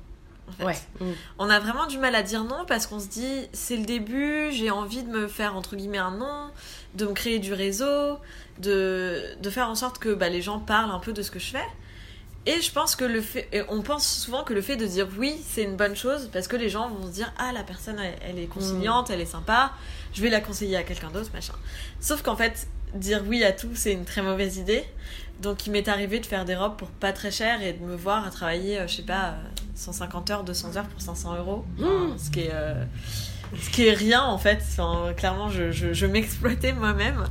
En fait. Ouais. Mm. On a vraiment du mal à dire non parce qu'on se dit c'est le début, j'ai envie de me faire entre guillemets un nom, de me créer du réseau, de, de faire en sorte que bah, les gens parlent un peu de ce que je fais. Et je pense que le fait, et on pense souvent que le fait de dire oui, c'est une bonne chose parce que les gens vont se dire ah la personne elle, elle est conciliante, elle est sympa, je vais la conseiller à quelqu'un d'autre machin. Sauf qu'en fait dire oui à tout c'est une très mauvaise idée. Donc il m'est arrivé de faire des robes pour pas très cher et de me voir à travailler euh, je sais pas euh, 150 heures, 200 heures pour 500 euros, Enfin, Mmh. ce qui est euh, ce qui est rien en fait. Enfin, clairement je, je, je m'exploitais moi-même.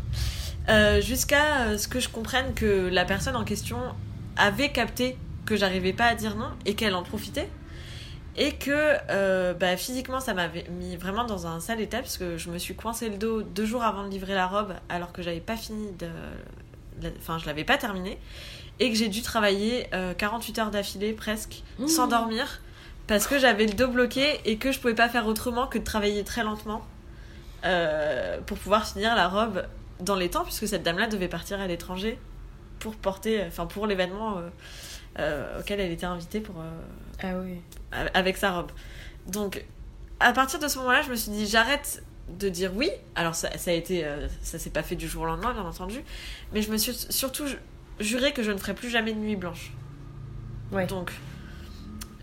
Euh, jusqu'à euh, ce que je comprenne que la personne en question avait capté que j'arrivais pas à dire non et qu'elle en profitait. Et que euh, bah, physiquement ça m'avait mis vraiment dans un sale état parce que je me suis coincé le dos deux jours avant de livrer la robe alors que j'avais pas fini de. Enfin, je l'avais pas terminée. et que j'ai dû travailler euh, 48 heures d'affilée presque Mmh. sans dormir parce que j'avais le dos bloqué et que je pouvais pas faire autrement que de travailler très lentement euh, pour pouvoir finir la robe dans les temps puisque cette dame-là devait partir à l'étranger pour porter, enfin pour l'événement euh, euh, auquel elle était invitée pour euh, Ah oui. avec sa robe. Donc, à partir de ce moment-là, je me suis dit, j'arrête de dire oui. Alors, ça, ça a été, euh, ça s'est pas fait du jour au lendemain, bien entendu. Mais je me suis surtout ju- juré que je ne ferais plus jamais de nuit blanche. Ouais. Donc,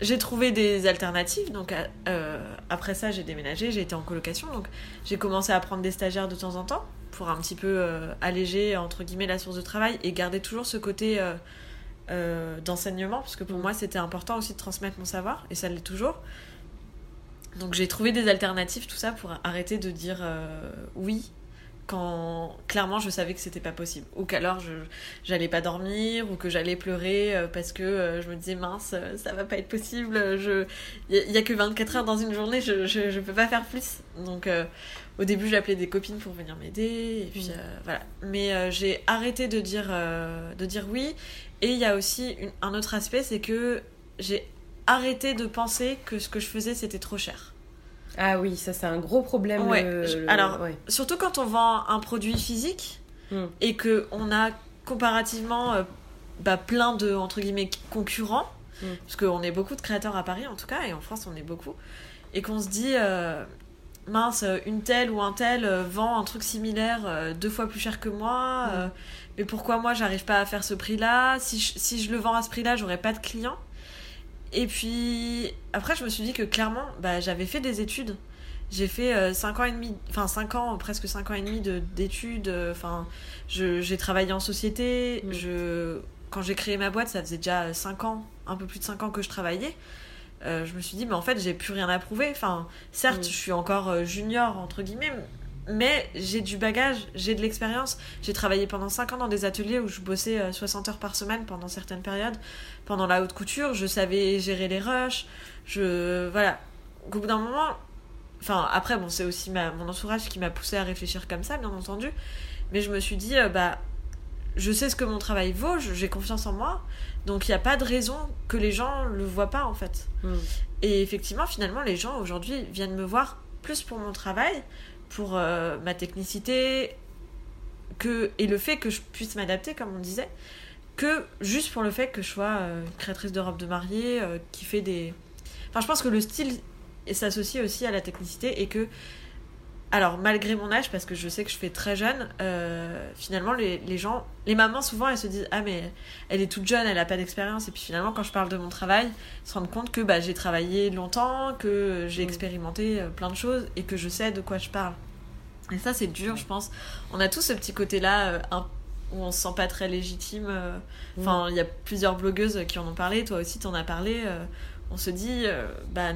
j'ai trouvé des alternatives. Donc, euh, après ça, j'ai déménagé, j'ai été en colocation. Donc, j'ai commencé à prendre des stagiaires de temps en temps pour un petit peu euh, alléger, entre guillemets, la source de travail et garder toujours ce côté d'enseignement. Parce que pour moi, c'était important aussi de transmettre mon savoir et ça l'est toujours. Donc, j'ai trouvé des alternatives, tout ça, pour arrêter de dire euh, oui quand clairement je savais que c'était pas possible. Ou qu'alors je j'allais pas dormir ou que j'allais pleurer euh, parce que euh, je me disais mince ça va pas être possible je il y, a- y a que 24 heures dans une journée je, je, je peux pas faire plus. Donc euh, au début j'appelais des copines pour venir m'aider et puis Mm. euh, voilà. Mais j'ai arrêté de dire de dire oui. Et il y a aussi une- un autre aspect c'est que j'ai arrêté de penser que ce que je faisais c'était trop cher Ah oui, ça c'est un gros problème. Ouais, le- je- le- alors- ouais. surtout quand on vend un produit physique Mm. et que on a comparativement euh, bah, plein de entre guillemets concurrents Mm. parce qu'on est beaucoup de créateurs à Paris en tout cas et en France on est beaucoup et qu'on se dit euh, mince une telle ou un tel euh, vend un truc similaire euh, deux fois plus cher que moi Mm. euh, mais pourquoi moi j'arrive pas à faire ce prix là si je, si je le vends à ce prix là j'aurai pas de clients? Et puis après je me suis dit que clairement bah, j'avais fait des études j'ai fait 5 ans et demi, enfin 5 ans, presque 5 ans et demi de- d'études. euh, Enfin, j'ai travaillé en société. Mm. Je, quand j'ai créé ma boîte, ça faisait déjà 5 ans, un peu plus de 5 ans que je travaillais. Euh, je me suis dit, mais en fait, j'ai plus rien à prouver. Enfin, certes, Mm. je suis encore euh, junior, entre guillemets, mais j'ai du bagage, j'ai de l'expérience. J'ai travaillé pendant 5 ans dans des ateliers où je bossais euh, 60 heures par semaine pendant certaines périodes. Pendant la haute couture, je savais gérer les rushs. Je, voilà. Au bout d'un moment, Enfin, après, bon, c'est aussi ma, mon entourage qui m'a poussé à réfléchir comme ça, bien entendu. Mais je me suis dit, euh, bah, je sais ce que mon travail vaut, j'ai confiance en moi. Donc, il n'y a pas de raison que les gens le voient pas, en fait. Mm. Et effectivement, finalement, les gens aujourd'hui viennent me voir plus pour mon travail, pour euh, ma technicité, que, et le fait que je puisse m'adapter, comme on disait, que juste pour le fait que je sois euh, créatrice de robes de mariée, euh, qui fait des. Enfin, je pense que le style s'associe aussi à la technicité et que. Alors, malgré mon âge, parce que je sais que je fais très jeune, euh, finalement, les, les gens, les mamans, souvent, elles se disent Ah, mais elle est toute jeune, elle n'a pas d'expérience. Et puis finalement, quand je parle de mon travail, ils se rendent compte que bah, j'ai travaillé longtemps, que j'ai Mm. expérimenté euh, plein de choses et que je sais de quoi je parle. Et ça, c'est dur, je pense. On a tous ce petit côté-là euh, un- où on se sent pas très légitime. euh. Enfin, il y a plusieurs blogueuses qui en ont parlé, toi aussi, t'en as parlé. euh, on se dit, euh, bah,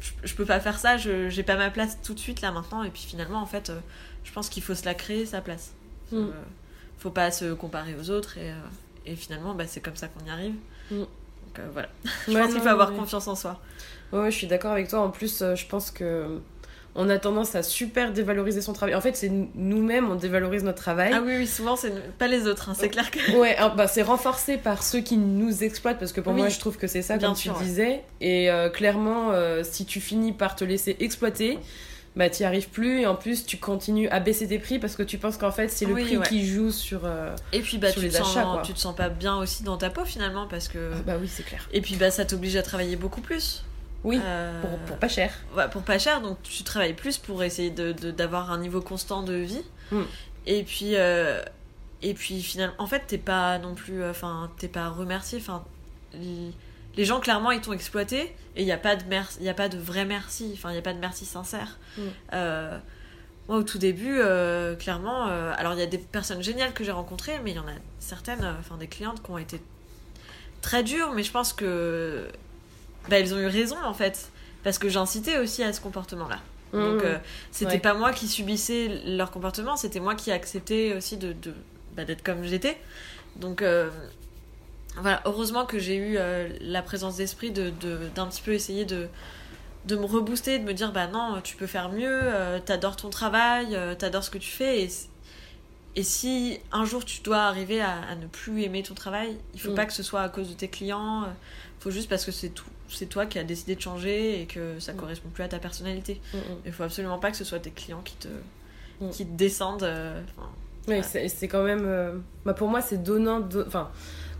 je, je peux pas faire ça, je j'ai pas ma place tout de suite là maintenant. Et puis finalement, en fait, euh, je pense qu'il faut se la créer, sa place. Mm. Euh, faut pas se comparer aux autres et, euh, et finalement, bah, c'est comme ça qu'on y arrive. Mm. Donc euh, voilà. Je Ouais, pense qu'il faut avoir ouais. confiance en soi. Ouais, je suis d'accord avec toi. En plus, je pense que on a tendance à super dévaloriser son travail. En fait, c'est nous-mêmes, on dévalorise notre travail. Ah oui, oui, souvent, c'est pas les autres, hein, c'est clair que. Ouais, hein, bah, c'est renforcé par ceux qui nous exploitent, parce que pour Oui. moi, je trouve que c'est ça, Bien comme sûr, tu ouais. disais. Et euh, clairement, euh, si tu finis par te laisser exploiter, bah, t'y arrives plus. Et en plus, tu continues à baisser tes prix parce que tu penses qu'en fait, c'est le Oui, prix ouais. qui joue sur. euh, Et puis, bah, Sur tu, les te sens, achats, quoi. tu te sens pas bien aussi dans ta peau finalement parce que. ah, bah oui, c'est clair. Et puis, bah, ça t'oblige à travailler beaucoup plus. Oui, Euh, pour, pour pas cher. Ouais, pour pas cher, donc tu travailles plus pour essayer de, de- d'avoir un niveau constant de vie. Mm. Et puis, euh, et puis finalement, en fait, t'es pas non plus, euh, enfin, t'es pas remercié. Enfin, les, gens clairement ils t'ont exploité et il y a pas de merci, il y a pas de vrai merci. Enfin, il y a pas de merci sincère. Mm. Euh, moi, au tout début, clairement, alors il y a des personnes géniales que j'ai rencontrées, mais il y en a certaines, enfin des clientes qui ont été très dures, mais je pense que bah, elles ont eu raison en fait, parce que j'incitais aussi à ce comportement-là. Donc Mmh. euh, c'était Ouais. pas moi qui subissais leur comportement, c'était moi qui acceptais aussi de, de- bah, d'être comme j'étais. Donc euh, voilà, heureusement que j'ai eu euh, la présence d'esprit de, de- d'un petit peu essayer de, de me rebooster, de me dire bah non, tu peux faire mieux, euh, t'adores ton travail, t'adores ce que tu fais et, Et si un jour tu dois arriver à, à ne plus aimer ton travail, il faut Mm. pas que ce soit à cause de tes clients. euh, faut juste parce que c'est tout, c'est toi qui as décidé de changer et que ça Mm. correspond plus à ta personnalité. Mm, mm. Il faut absolument pas que ce soit tes clients qui te, Mm. qui te descendent. euh, Oui, c'est quand même. euh, bah, pour moi, c'est donnant. do- Enfin,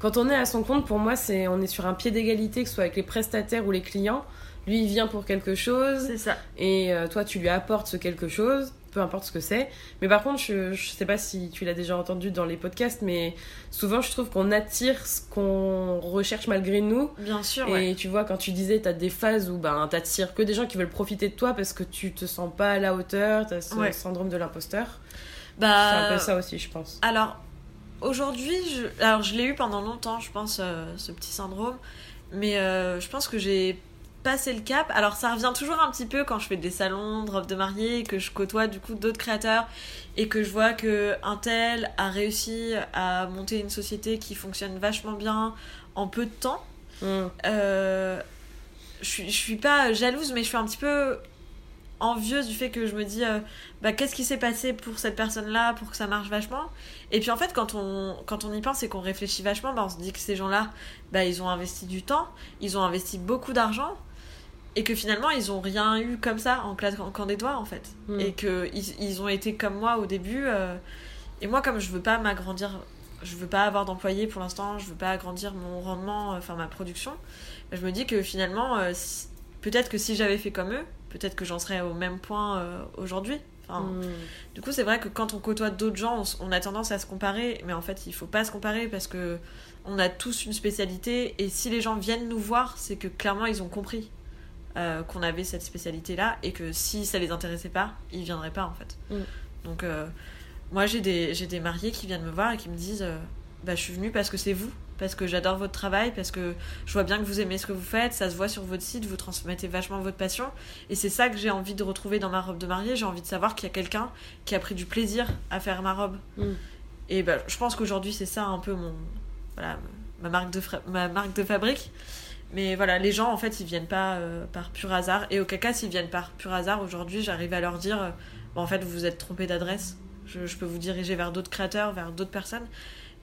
quand on est à son compte, pour moi, c'est on est sur un pied d'égalité, que ce soit avec les prestataires ou les clients. Lui, il vient pour quelque chose, c'est ça. et euh, toi, tu lui apportes ce quelque chose, peu importe ce que c'est. Mais par contre, je, je sais pas si tu l'as déjà entendu dans les podcasts, mais souvent, je trouve qu'on attire ce qu'on recherche malgré nous. Bien sûr. Et ouais. tu vois, quand tu disais, t'as des phases où ben, t'attires que des gens qui veulent profiter de toi parce que tu te sens pas à la hauteur, t'as ce Ouais. syndrome de l'imposteur. Bah, C'est un peu ça aussi, je pense. Alors, aujourd'hui, je... Alors, je l'ai eu pendant longtemps, je pense, euh, ce petit syndrome. Mais euh, je pense que j'ai passé le cap. Alors, ça revient toujours un petit peu quand je fais des salons de robes de mariée, que je côtoie du coup d'autres créateurs et que je vois que un tel a réussi à monter une société qui fonctionne vachement bien en peu de temps. Mm. Euh, je suis, je suis pas jalouse, mais je suis un petit peu envieuse du fait que je me dis euh, bah, qu'est-ce qui s'est passé pour cette personne-là pour que ça marche vachement? Et puis en fait, quand on, quand on y pense et qu'on réfléchit vachement, bah, on se dit que ces gens-là, bah, ils ont investi du temps, ils ont investi beaucoup d'argent. Et que finalement, ils ont rien eu comme ça en claquant des doigts, en fait. Mm. Et que ils, ils ont été comme moi au début. euh, et moi, comme je veux pas m'agrandir, je veux pas avoir d'employés pour l'instant, je veux pas agrandir mon rendement, euh, enfin ma production, je me dis que finalement, euh, si- peut-être que si j'avais fait comme eux, peut-être que j'en serais au même point euh, aujourd'hui. Enfin, Mm. Du coup, c'est vrai que quand on côtoie d'autres gens, on, on a tendance à se comparer, mais en fait, il faut pas se comparer parce que on a tous une spécialité et si les gens viennent nous voir, c'est que clairement ils ont compris euh, qu'on avait cette spécialité-là et que si ça les intéressait pas, ils viendraient pas en fait. Mm. Donc, euh, moi, j'ai des, j'ai des mariés qui viennent me voir et qui me disent euh, bah, Je suis venue parce que c'est vous, parce que j'adore votre travail, parce que je vois bien que vous aimez ce que vous faites, ça se voit sur votre site, vous transmettez vachement votre passion. Et c'est ça que j'ai envie de retrouver dans ma robe de mariée. J'ai envie de savoir qu'il y a quelqu'un qui a pris du plaisir à faire ma robe. Mm. Et bah, je pense qu'aujourd'hui, c'est ça un peu mon. Voilà, ma marque de, fra- ma marque de fabrique. Mais voilà, les gens, en fait, ils viennent pas euh, par pur hasard. Et au caca, s'ils viennent par pur hasard, aujourd'hui, j'arrive à leur dire euh, en fait, vous vous êtes trompé d'adresse. Je, je peux vous diriger vers d'autres créateurs, vers d'autres personnes.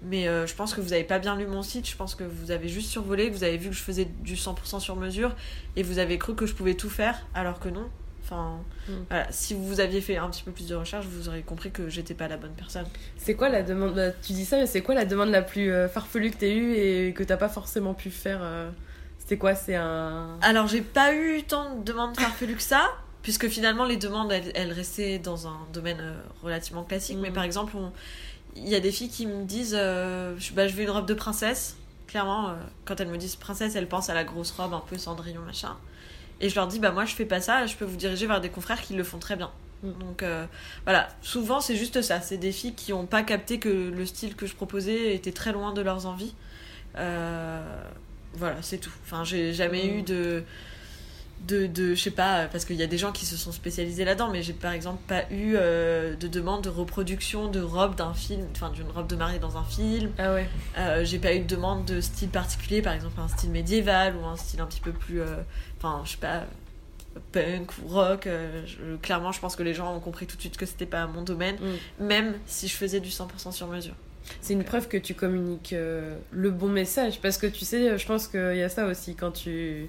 Mais euh, je pense que vous avez pas bien lu mon site. Je pense que vous avez juste survolé, que vous avez vu que je faisais du 100% sur mesure. Et vous avez cru que je pouvais tout faire, alors que non. Enfin, Mm. voilà. Si vous aviez fait un petit peu plus de recherche, vous auriez compris que j'étais pas la bonne personne. C'est quoi la demande bah, Tu dis ça, mais c'est quoi la demande la plus farfelue que t'aies eue et que t'as pas forcément pu faire C'était quoi C'est un. Alors, j'ai pas eu tant de demandes farfelues que ça, puisque finalement, les demandes, elles, elles restaient dans un domaine euh, relativement classique. Mais par exemple, il y a des filles qui me disent euh, je, bah, je veux une robe de princesse. Clairement, euh, quand elles me disent princesse, elles pensent à la grosse robe un peu cendrillon, machin. Et je leur dis bah, moi, je fais pas ça, je peux vous diriger vers des confrères qui le font très bien. Mhm. Donc euh, voilà, souvent c'est juste ça. C'est des filles qui ont pas capté que le style que je proposais était très loin de leurs envies. Euh, voilà, c'est tout. Enfin, j'ai jamais eu de. de, de je sais pas, parce qu'il y a des gens qui se sont spécialisés là-dedans, mais j'ai par exemple pas eu euh, de demande de reproduction de robe d'un film, enfin d'une robe de mariée dans un film. Ah ouais. Euh, j'ai pas eu de demande de style particulier, par exemple un style médiéval ou un style un petit peu plus. euh, Enfin, je sais pas, punk ou rock. je- clairement, je pense que les gens ont compris tout de suite que c'était pas mon domaine, Mm. même si je faisais du 100% sur mesure. C'est une preuve que tu communiques euh, le bon message. Parce que tu sais, je pense qu'il y a ça aussi quand tu,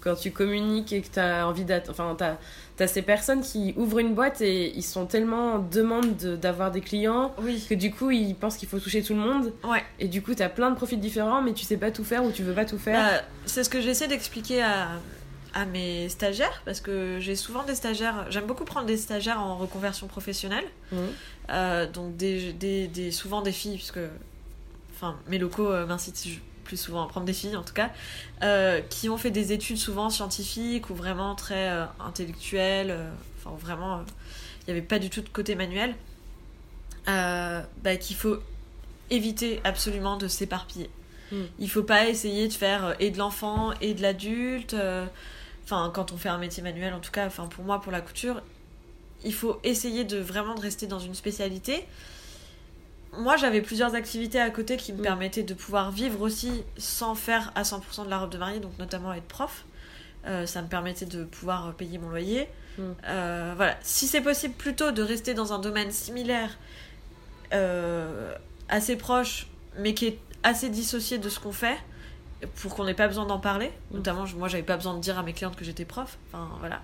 quand tu communiques et que tu as envie d'être. Enfin, tu as, ces personnes qui ouvrent une boîte et ils sont tellement en demande de- d'avoir des clients Oui. que du coup ils pensent qu'il faut toucher tout le monde. Ouais. Et du coup, tu as plein de profils différents, mais tu sais pas tout faire ou tu veux pas tout faire. Bah, c'est ce que j'essaie d'expliquer à, à mes stagiaires, parce que j'ai souvent des stagiaires. J'aime beaucoup prendre des stagiaires en reconversion professionnelle. Mhm. Euh, donc des, des, des- souvent des filles, puisque enfin, mes locaux euh, m'incitent plus souvent à prendre des filles en tout cas, euh, qui ont fait des études souvent scientifiques ou vraiment très intellectuelles, enfin vraiment, il n'y avait pas du tout de côté manuel, bah, qu'il faut éviter absolument de s'éparpiller. Mm. Il faut pas essayer de faire et de l'enfant et de l'adulte. euh, Enfin, quand on fait un métier manuel, en tout cas, enfin pour moi, pour la couture, il faut essayer de vraiment de rester dans une spécialité. Moi, j'avais plusieurs activités à côté qui me Mm. permettaient de pouvoir vivre aussi sans faire à 100% de la robe de mariée, donc notamment être prof. Euh, ça me permettait de pouvoir payer mon loyer. Mm. Euh, voilà. Si c'est possible plutôt de rester dans un domaine similaire euh, assez proche, mais qui est assez dissocié de ce qu'on fait pour qu'on n'ait pas besoin d'en parler. Mm. Notamment, moi, j'avais pas besoin de dire à mes clientes que j'étais prof. Enfin, voilà.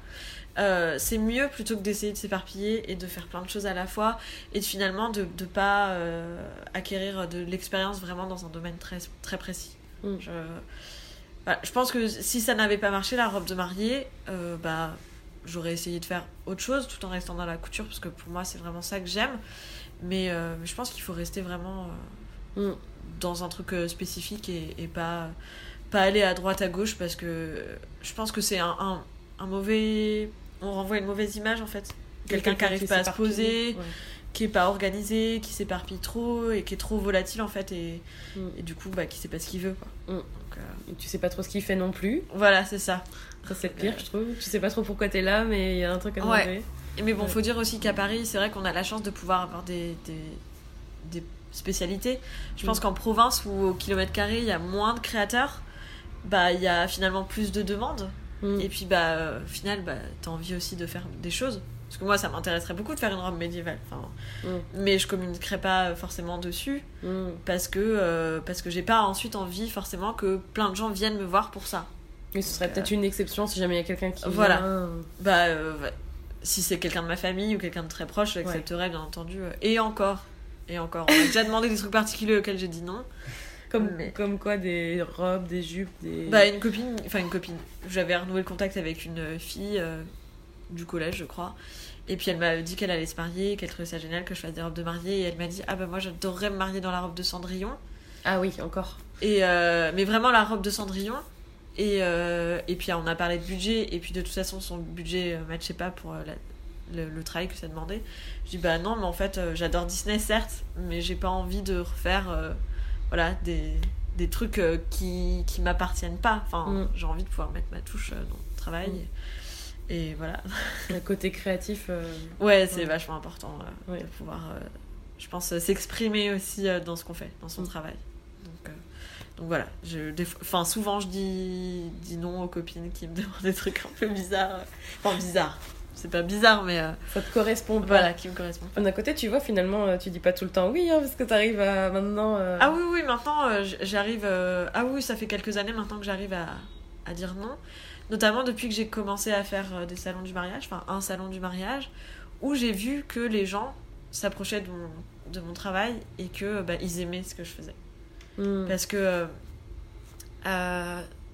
Euh, c'est mieux plutôt que d'essayer de s'éparpiller et de faire plein de choses à la fois et de finalement de ne pas euh, acquérir de l'expérience vraiment dans un domaine très, très précis. Mm. Je, voilà, je pense que si ça n'avait pas marché, la robe de mariée, euh, bah, j'aurais essayé de faire autre chose tout en restant dans la couture parce que pour moi, c'est vraiment ça que j'aime. Mais, je pense qu'il faut rester vraiment Mm. Dans un truc euh, spécifique et, et pas, pas aller à droite à gauche parce que je pense que c'est un, un, un mauvais. On renvoie une mauvaise image en fait. Quelqu'un qui arrive pas à se poser, Ouais. qui est pas organisé, qui s'éparpille trop et qui est trop volatile en fait et, Mm. et du coup bah, qui sait pas ce qu'il veut. Quoi. Mm. Donc, euh, Et Tu sais pas trop ce qu'il fait non plus. voilà, c'est ça. Ça, c'est le pire, je trouve. Tu sais pas trop pourquoi t'es là, mais il y a un truc à Ouais. demander. Et Mais bon, Ouais. faut dire aussi qu'à Paris, c'est vrai qu'on a la chance de pouvoir avoir des, des, des spécialités. Je pense Mm. qu'en province où au kilomètre carré il y a moins de créateurs, bah il y a finalement plus de demandes. Mm. Et puis bah euh, au final, bah t'as envie aussi de faire des choses. Parce que moi, ça m'intéresserait beaucoup de faire une robe médiévale. Enfin, Mm. Mais je communiquerai pas forcément dessus Mm. parce que euh, parce que j'ai pas ensuite envie forcément que plein de gens viennent me voir pour ça. Et ce serait peut-être une exception si jamais il y a quelqu'un qui. Voilà. vient. Bah, euh, ouais. si c'est quelqu'un de ma famille ou quelqu'un de très proche, j'accepterais bien entendu. euh, Et encore. Et encore. On m'a déjà demandé des trucs particuliers auxquels j'ai dit non. Comme, Mais- comme quoi, des robes, des jupes, des. Bah, une copine, enfin une copine. J'avais renoué le contact avec une fille euh, du collège, je crois. Et puis elle m'a dit qu'elle allait se marier, qu'elle trouvait ça génial que je fasse des robes de mariée. Et elle m'a dit Ah bah moi j'adorerais me marier dans la robe de Cendrillon. Ah oui, encore. Et euh, mais vraiment la robe de Cendrillon. Et, euh, et puis on a parlé de budget. Et puis de toute façon son budget matchait pas pour la- le, le travail que ça demandait. Je dis Bah non, mais en fait euh, j'adore Disney certes, mais j'ai pas envie de refaire euh, voilà, des, des trucs euh, qui, qui m'appartiennent pas. Enfin, Mm. j'ai envie de pouvoir mettre ma touche dans le travail. Mm. Et, et voilà. Le côté créatif. Ouais, c'est Ouais. vachement important Ouais. de pouvoir, je pense, s'exprimer aussi dans ce qu'on fait, dans son Mm. travail. Donc, donc voilà. Je, des fois- enfin, souvent, je dis, dis non aux copines qui me demandent des trucs un peu bizarres. Enfin, bizarres. C'est pas bizarre, mais euh, Ça te correspond pas. voilà, qui me correspondent. D'un côté, tu vois, finalement, euh, tu dis pas tout le temps oui, hein, parce que t'arrives à maintenant. euh, Ah oui, oui, maintenant, euh, j'arrive. euh, Ah oui, ça fait quelques années maintenant que j'arrive à, à dire non. Notamment depuis que j'ai commencé à faire des salons du mariage, enfin un salon du mariage, où j'ai vu que les gens s'approchaient de mon, de mon travail et que bah, ils aimaient ce que je faisais. mm. Parce que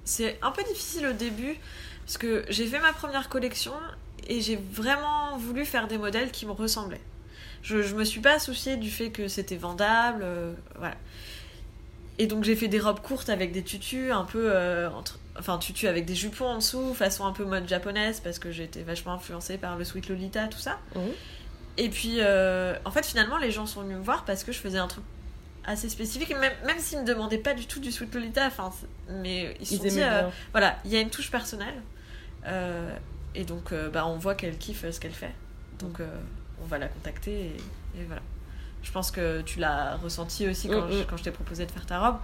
c'est un peu difficile au début, parce que j'ai fait ma première collection et j'ai vraiment voulu faire des modèles qui me ressemblaient. Je, je me suis pas souciée du fait que c'était vendable, euh, voilà. Et donc j'ai fait des robes courtes avec des tutus, un peu euh, entre, enfin tutus avec des jupons en dessous, façon un peu mode japonaise parce que été vachement influencée par le Sweet Lolita, tout ça. Mhm. Et puis, euh, en fait, finalement, les gens sont venus me voir parce que je faisais un truc assez spécifique, même, même s'ils me demandaient pas du tout du Sweet Lolita, enfin, mais ils se sont dit, euh, voilà, il y a une touche personnelle, et donc, euh, bah, on voit qu'elle kiffe ce qu'elle fait, donc euh, on va la contacter, et, et voilà. Je pense que tu l'as ressenti aussi quand, Mm, je, mm. quand je t'ai proposé de faire ta robe.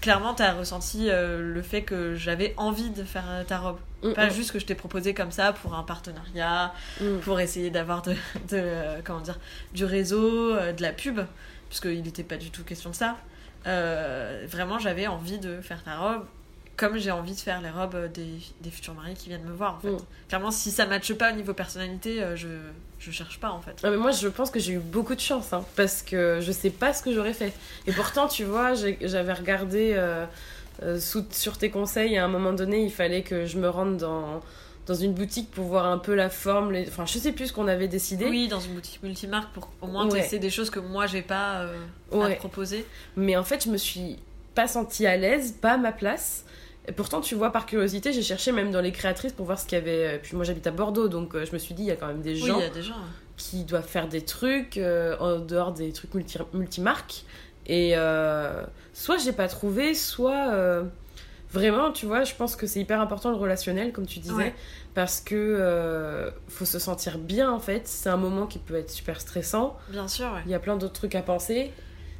Clairement, tu as ressenti euh, le fait que j'avais envie de faire euh, ta robe. Mm, Pas juste que je t'ai proposé comme ça pour un partenariat, pour essayer d'avoir de, de, euh, comment dire du réseau euh, de la pub parce qu'il n'était pas du tout question de ça Euh, vraiment j'avais envie de faire ta robe comme j'ai envie de faire les robes euh, des, des futurs mariés qui viennent me voir en fait Mm. clairement si ça matche pas au niveau personnalité euh, je je cherche pas en fait Ah, mais moi, je pense que j'ai eu beaucoup de chance, hein, parce que je sais pas ce que j'aurais fait. Et pourtant, tu vois, j'avais regardé euh, euh, sous- sur tes conseils, à un moment donné, il fallait que je me rende dans, dans une boutique pour voir un peu la forme. Les... Enfin, je sais plus ce qu'on avait décidé. oui dans une boutique multimarque pour au moins Ouais. tester des choses que moi j'ai pas euh, à Ouais. te proposer Mais en fait, je me suis pas sentie à l'aise, pas à ma place. Et pourtant, tu vois, par curiosité, j'ai cherché même dans les créatrices pour voir ce qu'il y avait. Et Puis moi, j'habite à Bordeaux, donc euh, je me suis dit, il y a quand même des gens y a des gens qui doivent faire des trucs euh, en dehors des trucs multi multimarques. Et euh, soit j'ai pas trouvé, soit euh, vraiment, tu vois, je pense que c'est hyper important le relationnel, comme tu disais, Ouais. parce que euh, faut se sentir bien en fait. C'est un moment qui peut être super stressant. bien sûr ouais Il y a plein d'autres trucs à penser.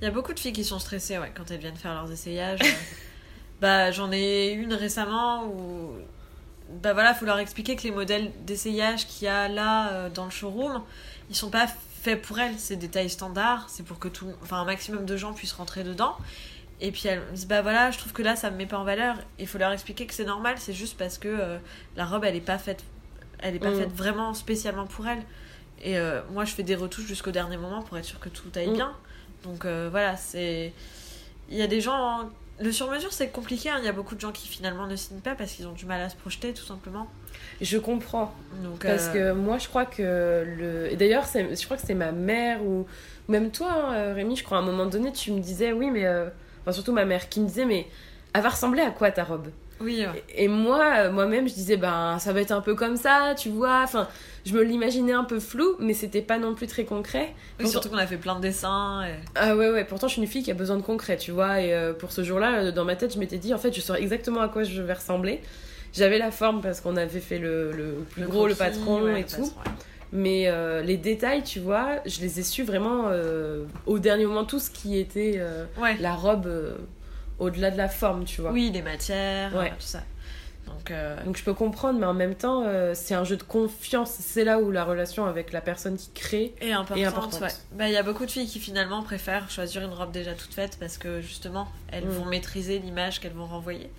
Il y a beaucoup de filles qui sont stressées ouais, quand elles viennent faire leurs essayages. Bah, j'en ai une récemment où bah voilà, faut leur expliquer que les modèles d'essayage qu'il y a là euh, dans le showroom, ils sont pas fait pour elle, c'est des tailles standards, c'est pour que tout, enfin un maximum de gens puissent rentrer dedans. Et puis elle me dit bah voilà, je trouve que là ça me met pas en valeur. Il faut leur expliquer que c'est normal, c'est juste parce que euh, la robe elle est pas faite, elle est pas Mm. faite vraiment spécialement pour elle. Et euh, moi je fais des retouches jusqu'au dernier moment pour être sûr que tout aille Mm. bien. Donc voilà, c'est, il y a des gens, le sur mesure c'est compliqué. hein. Il y a beaucoup de gens qui finalement ne signent pas parce qu'ils ont du mal à se projeter tout simplement. Je comprends. Donc Parce euh, que moi, je crois que le. Et d'ailleurs, je crois que c'est ma mère ou même toi, hein, Rémi, je crois à un moment donné, tu me disais, oui, mais. euh, Enfin, surtout ma mère qui me disait, mais elle va ressembler à quoi ta robe? Oui, ouais. Et moi, euh, moi-même, je disais, ben, ça va être un peu comme ça, tu vois. Enfin, je me l'imaginais un peu flou, mais c'était pas non plus très concret. Oui, Pourtant- surtout qu'on a fait plein de dessins. et- Ah ouais, ouais, pourtant je suis une fille qui a besoin de concret, tu vois. Et euh, pour ce jour-là, euh, dans ma tête, je m'étais dit, en fait, je saurais exactement à quoi je vais ressembler. J'avais la forme parce qu'on avait fait le, le plus gros, le patron ouais, et le tout. patron, ouais. Mais euh, les détails, tu vois, je les ai su vraiment euh, au dernier moment, tout ce qui était Ouais. la robe au-delà de la forme, tu vois. Oui, les matières, tout ça. Donc, euh, Donc je peux comprendre, mais en même temps, euh, c'est un jeu de confiance. C'est là où la relation avec la personne qui crée. et importante, Et importante. ouais. Bah, il y a beaucoup de filles qui finalement préfèrent choisir une robe déjà toute faite parce que justement, elles Mm. vont maîtriser l'image qu'elles vont renvoyer.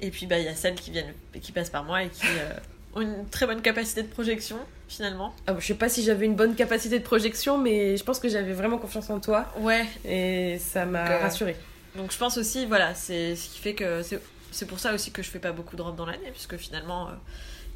Et puis, bah, il y a celles qui viennent, qui passent par moi et qui euh, ont une très bonne capacité de projection finalement. Ah, je sais pas si j'avais une bonne capacité de projection, mais je pense que j'avais vraiment confiance en toi Ouais. et ça m'a rassurée. Donc, je pense aussi, voilà, c'est ce qui fait que c'est c'est pour ça aussi que je fais pas beaucoup de robes dans l'année puisque finalement. euh,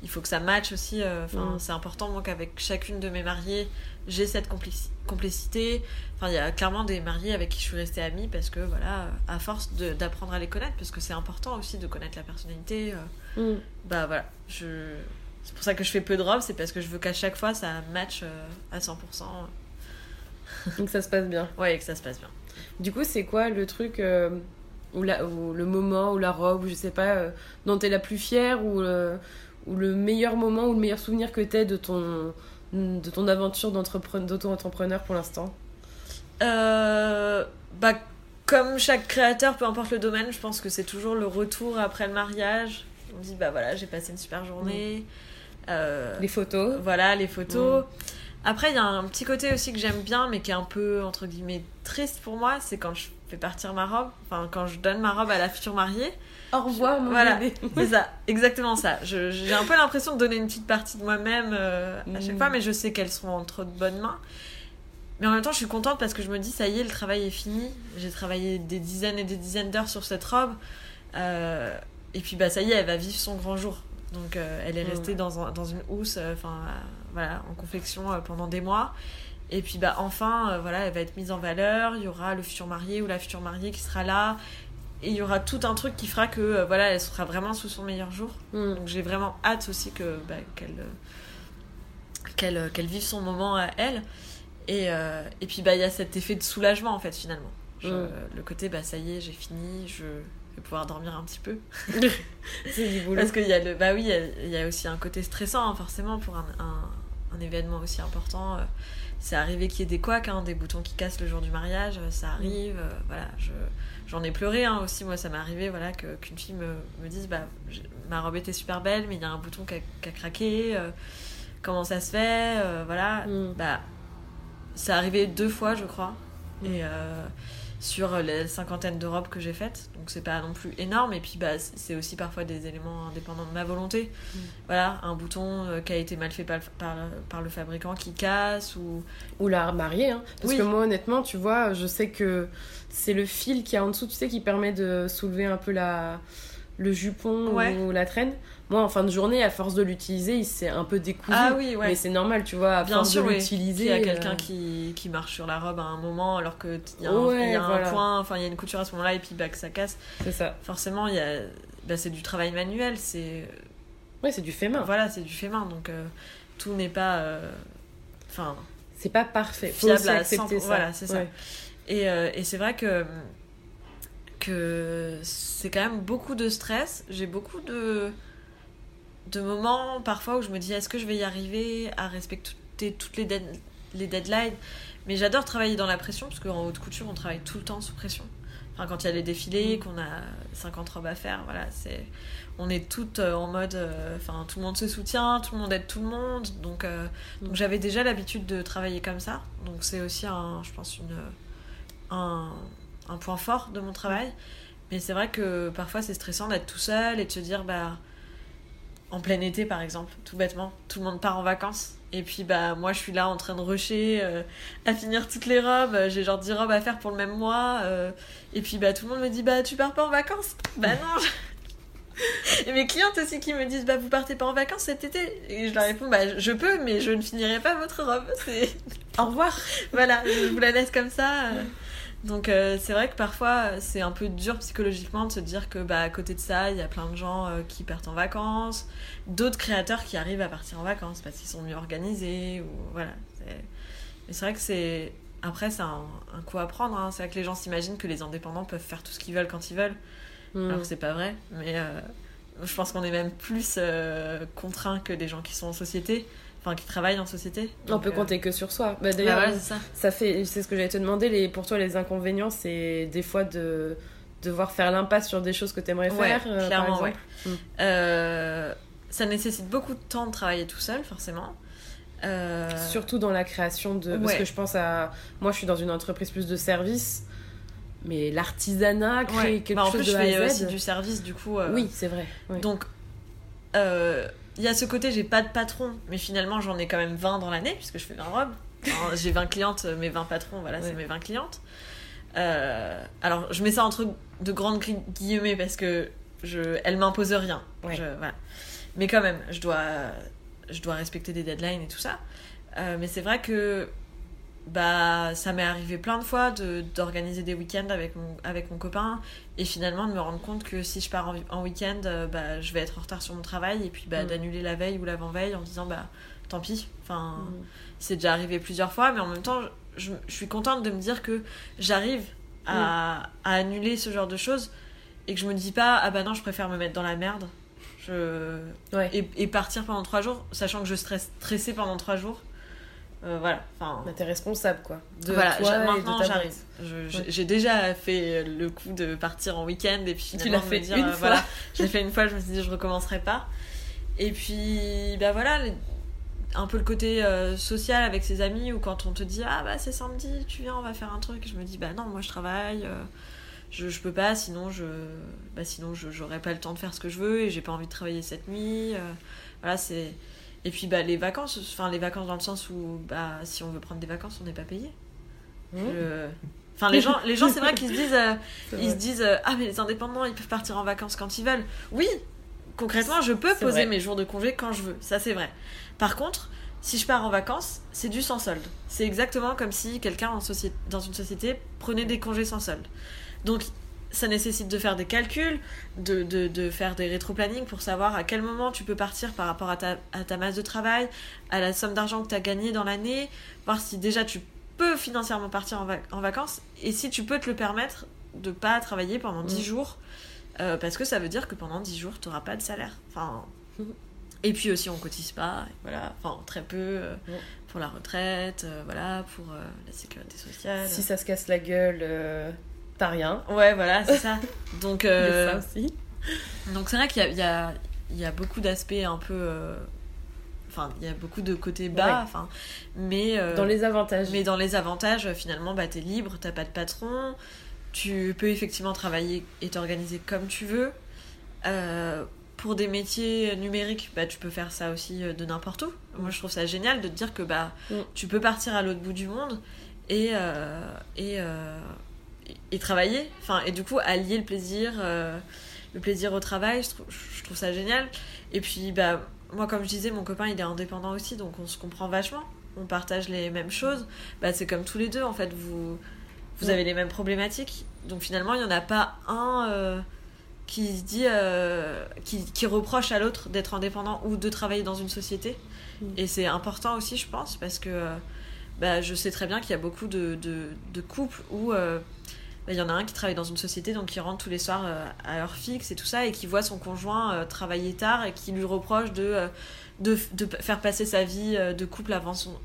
il faut que ça matche aussi. euh, Enfin, Mm. c'est important moi qu'avec chacune de mes mariées, j'ai cette complici- complicité. Enfin, il y a clairement des mariés avec qui je suis restée amie parce que voilà, à force d'apprendre à les connaître, parce que c'est important aussi de connaître la personnalité. euh, Mm. bah voilà, je. C'est pour ça que je fais peu de robes, c'est parce que je veux qu'à chaque fois ça matche à 100%. Donc ça se passe bien. Ouais, et que ça se passe bien. Du coup, c'est quoi le truc ou, la, ou le moment ou la robe ou je sais pas euh, dont t'es la plus fière ou, euh, ou le meilleur moment ou le meilleur souvenir que t'aies de ton de ton aventure d'auto-entrepreneur pour l'instant? Euh, bah, comme chaque créateur, peu importe le domaine, je pense que c'est toujours le retour après le mariage. On dit, bah voilà, j'ai passé une super journée. Euh, Les photos voilà, les photos. Après, il y a un petit côté aussi que j'aime bien, mais qui est un peu, entre guillemets, triste pour moi, c'est quand je fais partir ma robe, enfin, quand je donne ma robe à la future mariée. Au revoir mon Voilà. bébé C'est ça, exactement ça. Je- J'ai un peu l'impression de donner une petite partie de moi-même euh, à chaque Mm. fois, mais je sais qu'elles sont entre de bonnes mains. Mais en même temps, je suis contente parce que je me dis, ça y est, le travail est fini. J'ai travaillé des dizaines et des dizaines d'heures sur cette robe. Euh, et puis, bah, ça y est, elle va vivre son grand jour. Donc, euh, elle est Mm. restée dans, un- dans une housse, enfin, euh, voilà, en confection pendant des mois. Et puis, bah, enfin, euh, voilà, elle va être mise en valeur. Il y aura le futur marié ou la future mariée qui sera là. Et il y aura tout un truc qui fera que, euh, voilà, elle sera vraiment sous son meilleur jour. Mm. Donc j'ai vraiment hâte aussi que bah, qu'elle euh, qu'elle qu'elle vive son moment à elle. Et, et puis bah il y a cet effet de soulagement en fait finalement. Je- Mm. Le côté bah ça y est j'ai fini, je vais pouvoir dormir un petit peu. c'est du boulot Parce qu'il y a le bah oui il y a, il y a aussi un côté stressant hein, forcément pour un, un, un événement aussi important. C'est arrivé qu'il y ait des couacs, hein, des boutons qui cassent le jour du mariage, euh, ça arrive. euh, voilà, je, j'en ai pleuré hein, aussi. Moi, ça m'est arrivé voilà, que, qu'une fille me, me dise bah, Ma robe était super belle, mais il y a un bouton qui a, qui a craqué. euh, comment ça se fait euh, Voilà. Mm. Bah, c'est arrivé deux fois, je crois. Et euh, sur les cinquantaine de robes que j'ai faites. Donc c'est pas non plus énorme. Et puis bah, c'est aussi parfois des éléments indépendants de ma volonté. Mm. Voilà, un bouton euh, qui a été mal fait par, par, par le fabricant qui casse ou. ou la mariée hein. parce Oui. que moi honnêtement tu vois je sais que c'est le fil qui est en dessous tu sais qui permet de soulever un peu la le jupon Ouais. ou la traîne moi en fin de journée à force de l'utiliser il s'est un peu décousu Ah oui, ouais. mais c'est normal tu vois à Bien force sûr, de oui. l'utiliser Il y a quelqu'un euh, qui, qui marche sur la robe à un moment alors que t- il y a un, Ouais, y a un voilà. point, enfin il y a une couture à ce moment-là et puis bah, que ça casse. c'est ça Forcément, il y a, bah, c'est du travail manuel, c'est ouais c'est du fait main voilà, c'est du fait main, donc euh, tout n'est pas, euh, enfin c'est pas parfait faut Fiable aussi accepter 100%, ça voilà, c'est ça. Et, et c'est vrai que, que c'est quand même beaucoup de stress. J'ai beaucoup de, de moments parfois où je me dis est-ce que je vais y arriver à respecter toutes les, dead- les deadlines? Mais j'adore travailler dans la pression parce qu'en haute couture on travaille tout le temps sous pression. enfin quand il y a les défilés, qu'on a 50 robes à faire, voilà, c'est on est toutes en mode enfin tout le monde se soutient, tout le monde aide tout le monde. Donc donc j'avais déjà l'habitude de travailler comme ça. Donc c'est aussi un je pense une un, un point fort de mon travail. Mais c'est vrai que parfois c'est stressant d'être tout seul et de se dire, bah, en plein été par exemple, tout bêtement, tout le monde part en vacances. Et puis bah moi je suis là en train de rusher euh, à finir toutes les robes, j'ai genre 10 robes à faire pour le même mois. Euh, et puis bah tout le monde me dit bah tu pars pas en vacances Bah non Et mes clientes aussi qui me disent bah vous partez pas en vacances cet été Et je leur réponds bah je peux mais je ne finirai pas votre robe. C'est au revoir. voilà, je vous la laisse comme ça. Euh. Donc euh, c'est vrai que parfois c'est un peu dur psychologiquement de se dire que bah à côté de ça il y a plein de gens euh, qui partent en vacances, d'autres créateurs qui arrivent à partir en vacances parce qu'ils sont mieux organisés ou voilà. Mais c'est vrai que c'est après c'est un, coup à prendre. Hein. C'est vrai que les gens s'imaginent que les indépendants peuvent faire tout ce qu'ils veulent quand ils veulent, mm. alors c'est pas vrai. Mais euh, je pense qu'on est même plus contraints que des gens qui sont en société enfin qui travaillent en société. on peut euh, compter que sur soi. Bah, D'ailleurs, ah ça. ça. fait, c'est ce que j'allais te demander. Les, pour toi, les inconvénients, c'est des fois de devoir faire l'impasse sur des choses que tu aimerais faire. Euh, clairement, par exemple. Mm. Euh, ça nécessite beaucoup de temps de travailler tout seul, forcément. Surtout dans la création de. Parce que je pense à. Moi, je suis dans une entreprise plus de services mais l'artisanat créer quelque bah, en chose plus, de je fais aussi du service du coup oui c'est vrai donc il y a ce côté, j'ai pas de patron, mais finalement j'en ai quand même 20 dans l'année, puisque je fais 20 robes. j'ai 20 clientes, mes 20 patrons, voilà, c'est mes 20 clientes. Euh, alors, je mets ça entre de grandes guillemets parce que je, elle m'impose rien. Mais quand même, je dois, je dois respecter des deadlines et tout ça. Euh, mais c'est vrai que bah ça m'est arrivé plein de fois d'organiser des week-ends avec mon, avec mon copain et finalement de me rendre compte que si je pars en, week-end euh, bah, je vais être en retard sur mon travail et puis bah, mm. d'annuler la veille ou l'avant-veille en disant bah tant pis enfin mm. c'est déjà arrivé plusieurs fois mais en même temps je, je suis contente de me dire que j'arrive à, mm. à, annuler ce genre de choses et que je me dis pas ah bah non je préfère me mettre dans la merde je... et, et, partir pendant trois jours sachant que je stresse stressée pendant trois jours euh, voilà. Enfin, t'es responsable, quoi. De voilà, toi maintenant j'arrive. J'ai déjà fait le coup de partir en week-end et puis finalement tu l'as fait dire, une euh, fois. voilà, j'ai fait une fois, je me suis dit je recommencerai pas. Et puis, bah voilà, un peu le côté euh, social avec ses amis ou quand on te dit ah bah c'est samedi, tu viens, on va faire un truc. Je me dis bah non, moi je travaille. je, je peux pas, sinon je bah sinon j'aurais pas le temps de faire ce que je veux et j'ai pas envie de travailler cette nuit. voilà, c'est et puis bah, les vacances, enfin les vacances dans le sens où bah, si on veut prendre des vacances, on n'est pas payé. Mmh. Enfin, les gens, les gens c'est vrai qu'ils se disent, euh, ils se disent euh, Ah, mais les indépendants, ils peuvent partir en vacances quand ils veulent. Oui, concrètement, je peux poser mes jours de congé quand je veux. Ça, c'est vrai. Par contre, si je pars en vacances, c'est du sans solde. C'est exactement comme si quelqu'un dans une société prenait des congés sans solde. Donc, ça nécessite de faire des calculs, de, de, de faire des rétro-planning pour savoir à quel moment tu peux partir par rapport à ta, à ta masse de travail, à la somme d'argent que tu as gagné dans l'année, voir si déjà tu peux financièrement partir en, en, vacances et si tu peux te le permettre de pas travailler pendant 10 mm. jours euh, parce que ça veut dire que pendant 10 jours tu n'auras pas de salaire. Enfin, et puis aussi on cotise pas, voilà, enfin très peu euh, mm. pour la retraite, euh, voilà, pour la sécurité sociale. Si ça se casse la gueule rien. Ouais, voilà, c'est ça. Donc, euh, ça aussi. Donc, c'est vrai qu'il y a, il y, a, beaucoup d'aspects un peu. Euh, enfin, il y a beaucoup de côtés bas. Enfin, mais. Euh, dans les avantages. Mais dans les avantages, finalement, bah, t'es libre, t'as pas de patron. Tu peux effectivement travailler et t'organiser comme tu veux. pour des métiers numériques, bah, tu peux faire ça aussi de n'importe où. Moi, je trouve ça génial de te dire que bah, mm. tu peux partir à l'autre bout du monde et, et, et travailler. Enfin, et du coup, allier le plaisir, euh, le plaisir au travail, je trouve, je trouve, ça génial. Et puis, bah, moi, comme je disais, mon copain, il est indépendant aussi, donc on se comprend vachement. On partage les mêmes choses. Bah, c'est comme tous les deux, en fait. Vous, vous avez les mêmes problématiques. Donc finalement, il n'y en a pas un euh, qui se dit, euh, qui, qui, reproche à l'autre d'être indépendant ou de travailler dans une société. Mm. Et c'est important aussi, je pense, parce que bah, je sais très bien qu'il y a beaucoup de, de, de couples où il y en a un qui travaille dans une société, donc qui rentre tous les soirs euh, à heure fixe et tout ça, et qui voit son conjoint euh, travailler tard et qui lui reproche de, euh, de, de faire passer sa vie de couple avant son.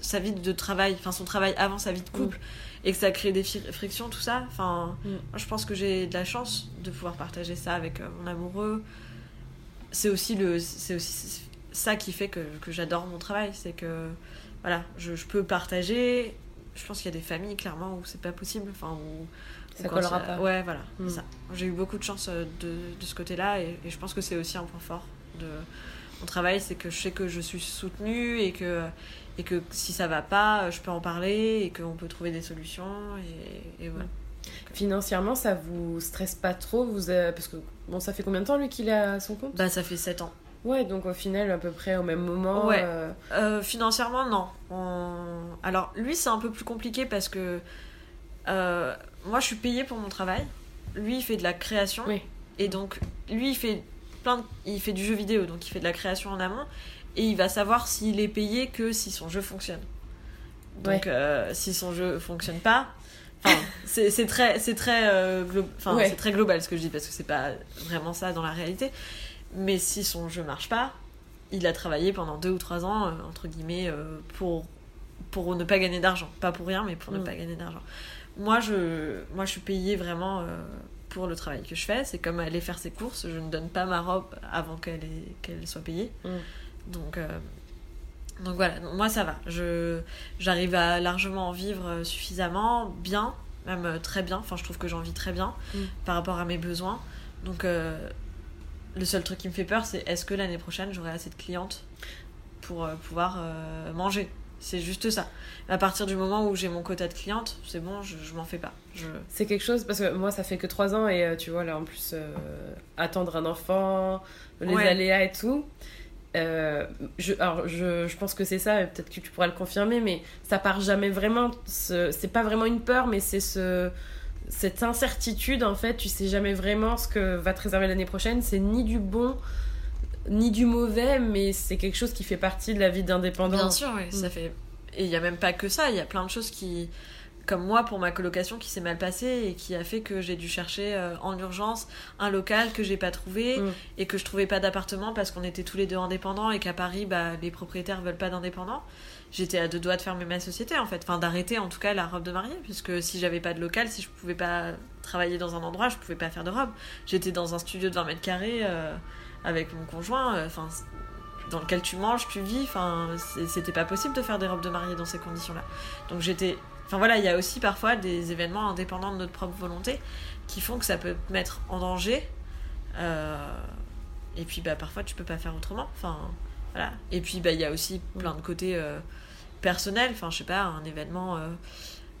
sa vie de travail, enfin son travail avant sa vie de couple, et que ça crée des frictions, tout ça. Enfin, moi, je pense que j'ai de la chance de pouvoir partager ça avec mon amoureux. C'est aussi, le, c'est aussi ça qui fait que, que j'adore mon travail, c'est que voilà, je, je peux partager je pense qu'il y a des familles clairement où c'est pas possible enfin où ça collera pas. Ouais voilà hmm. ça. J'ai eu beaucoup de chance euh, de, de ce côté là et, je pense que c'est aussi un point fort de mon travail c'est que je sais que je suis soutenue et que et que si ça va pas je peux en parler et qu'on peut trouver des solutions et, et voilà. Financièrement, ça vous stresse pas trop vous Parce que bon, ça fait combien de temps lui qu'il a son compte? Bah, ça fait 7 ans. Ouais, donc au final, à peu près au même moment. Ouais. Euh, euh, financièrement, non. Alors, lui, c'est un peu plus compliqué parce que euh, moi, je suis payée pour mon travail. Lui, il fait de la création. Oui. Et donc, lui, il fait, plein il fait du jeu vidéo, donc il fait de la création en amont. Et il va savoir s'il est payé que si son jeu fonctionne. Donc, si son jeu fonctionne pas, c'est très, c'est très, enfin, c'est très global ce que je dis parce que c'est pas vraiment ça dans la réalité. Mais si son jeu marche pas, il a travaillé pendant deux ou trois ans, euh, entre guillemets, euh, pour, pour ne pas gagner d'argent. Pas pour rien, mais pour ne mm. pas gagner d'argent. Moi je, moi, je suis payée vraiment euh, pour le travail que je fais. C'est comme aller faire ses courses. Je ne donne pas ma robe avant qu'elle qu'elle soit payée. Mm. Donc, donc voilà, moi ça va. Je, j'arrive à largement en vivre suffisamment, bien, même très bien. Enfin, je trouve que j'en vis très bien mm. par rapport à mes besoins. Donc le seul truc qui me fait peur, c'est est-ce que l'année prochaine j'aurai assez de clientes pour euh, pouvoir euh, manger? C'est juste ça. À partir du moment où j'ai mon quota de clientes, c'est bon, je, je m'en fais pas. Je... C'est quelque chose, parce que moi, ça fait que 3 ans et euh, tu vois, là, en plus, attendre un enfant, les aléas et tout. je, alors, je, je pense que c'est ça, peut-être que tu pourras le confirmer, mais ça part jamais vraiment. C'est pas vraiment une peur, mais c'est ce cette incertitude, en fait, tu sais jamais vraiment ce que va te réserver l'année prochaine. C'est ni du bon ni du mauvais, mais c'est quelque chose qui fait partie de la vie d'indépendant. Bien sûr, oui, ça mm. fait. Et il n'y a même pas que ça, il y a plein de choses qui. Comme moi, pour ma colocation qui s'est mal passée et qui a fait que j'ai dû chercher euh, en urgence un local que j'ai pas trouvé mm. et que je trouvais pas d'appartement parce qu'on était tous les deux indépendants et qu'à Paris, bah, les propriétaires veulent pas d'indépendants j'étais à deux doigts de fermer ma société en fait, enfin d'arrêter en tout cas la robe de mariée, puisque si j'avais pas de local, si je pouvais pas travailler dans un endroit, je pouvais pas faire de robe. J'étais dans un studio de 20 mètres carrés euh, avec mon conjoint, euh, enfin dans lequel tu manges, tu vis, enfin c'était pas possible de faire des robes de mariée dans ces conditions-là. Donc j'étais, enfin voilà, il y a aussi parfois des événements indépendants de notre propre volonté qui font que ça peut mettre en danger. Euh, et puis bah parfois tu peux pas faire autrement. Enfin voilà. Et puis bah il y a aussi plein de côtés personnel, enfin je sais pas, un événement euh,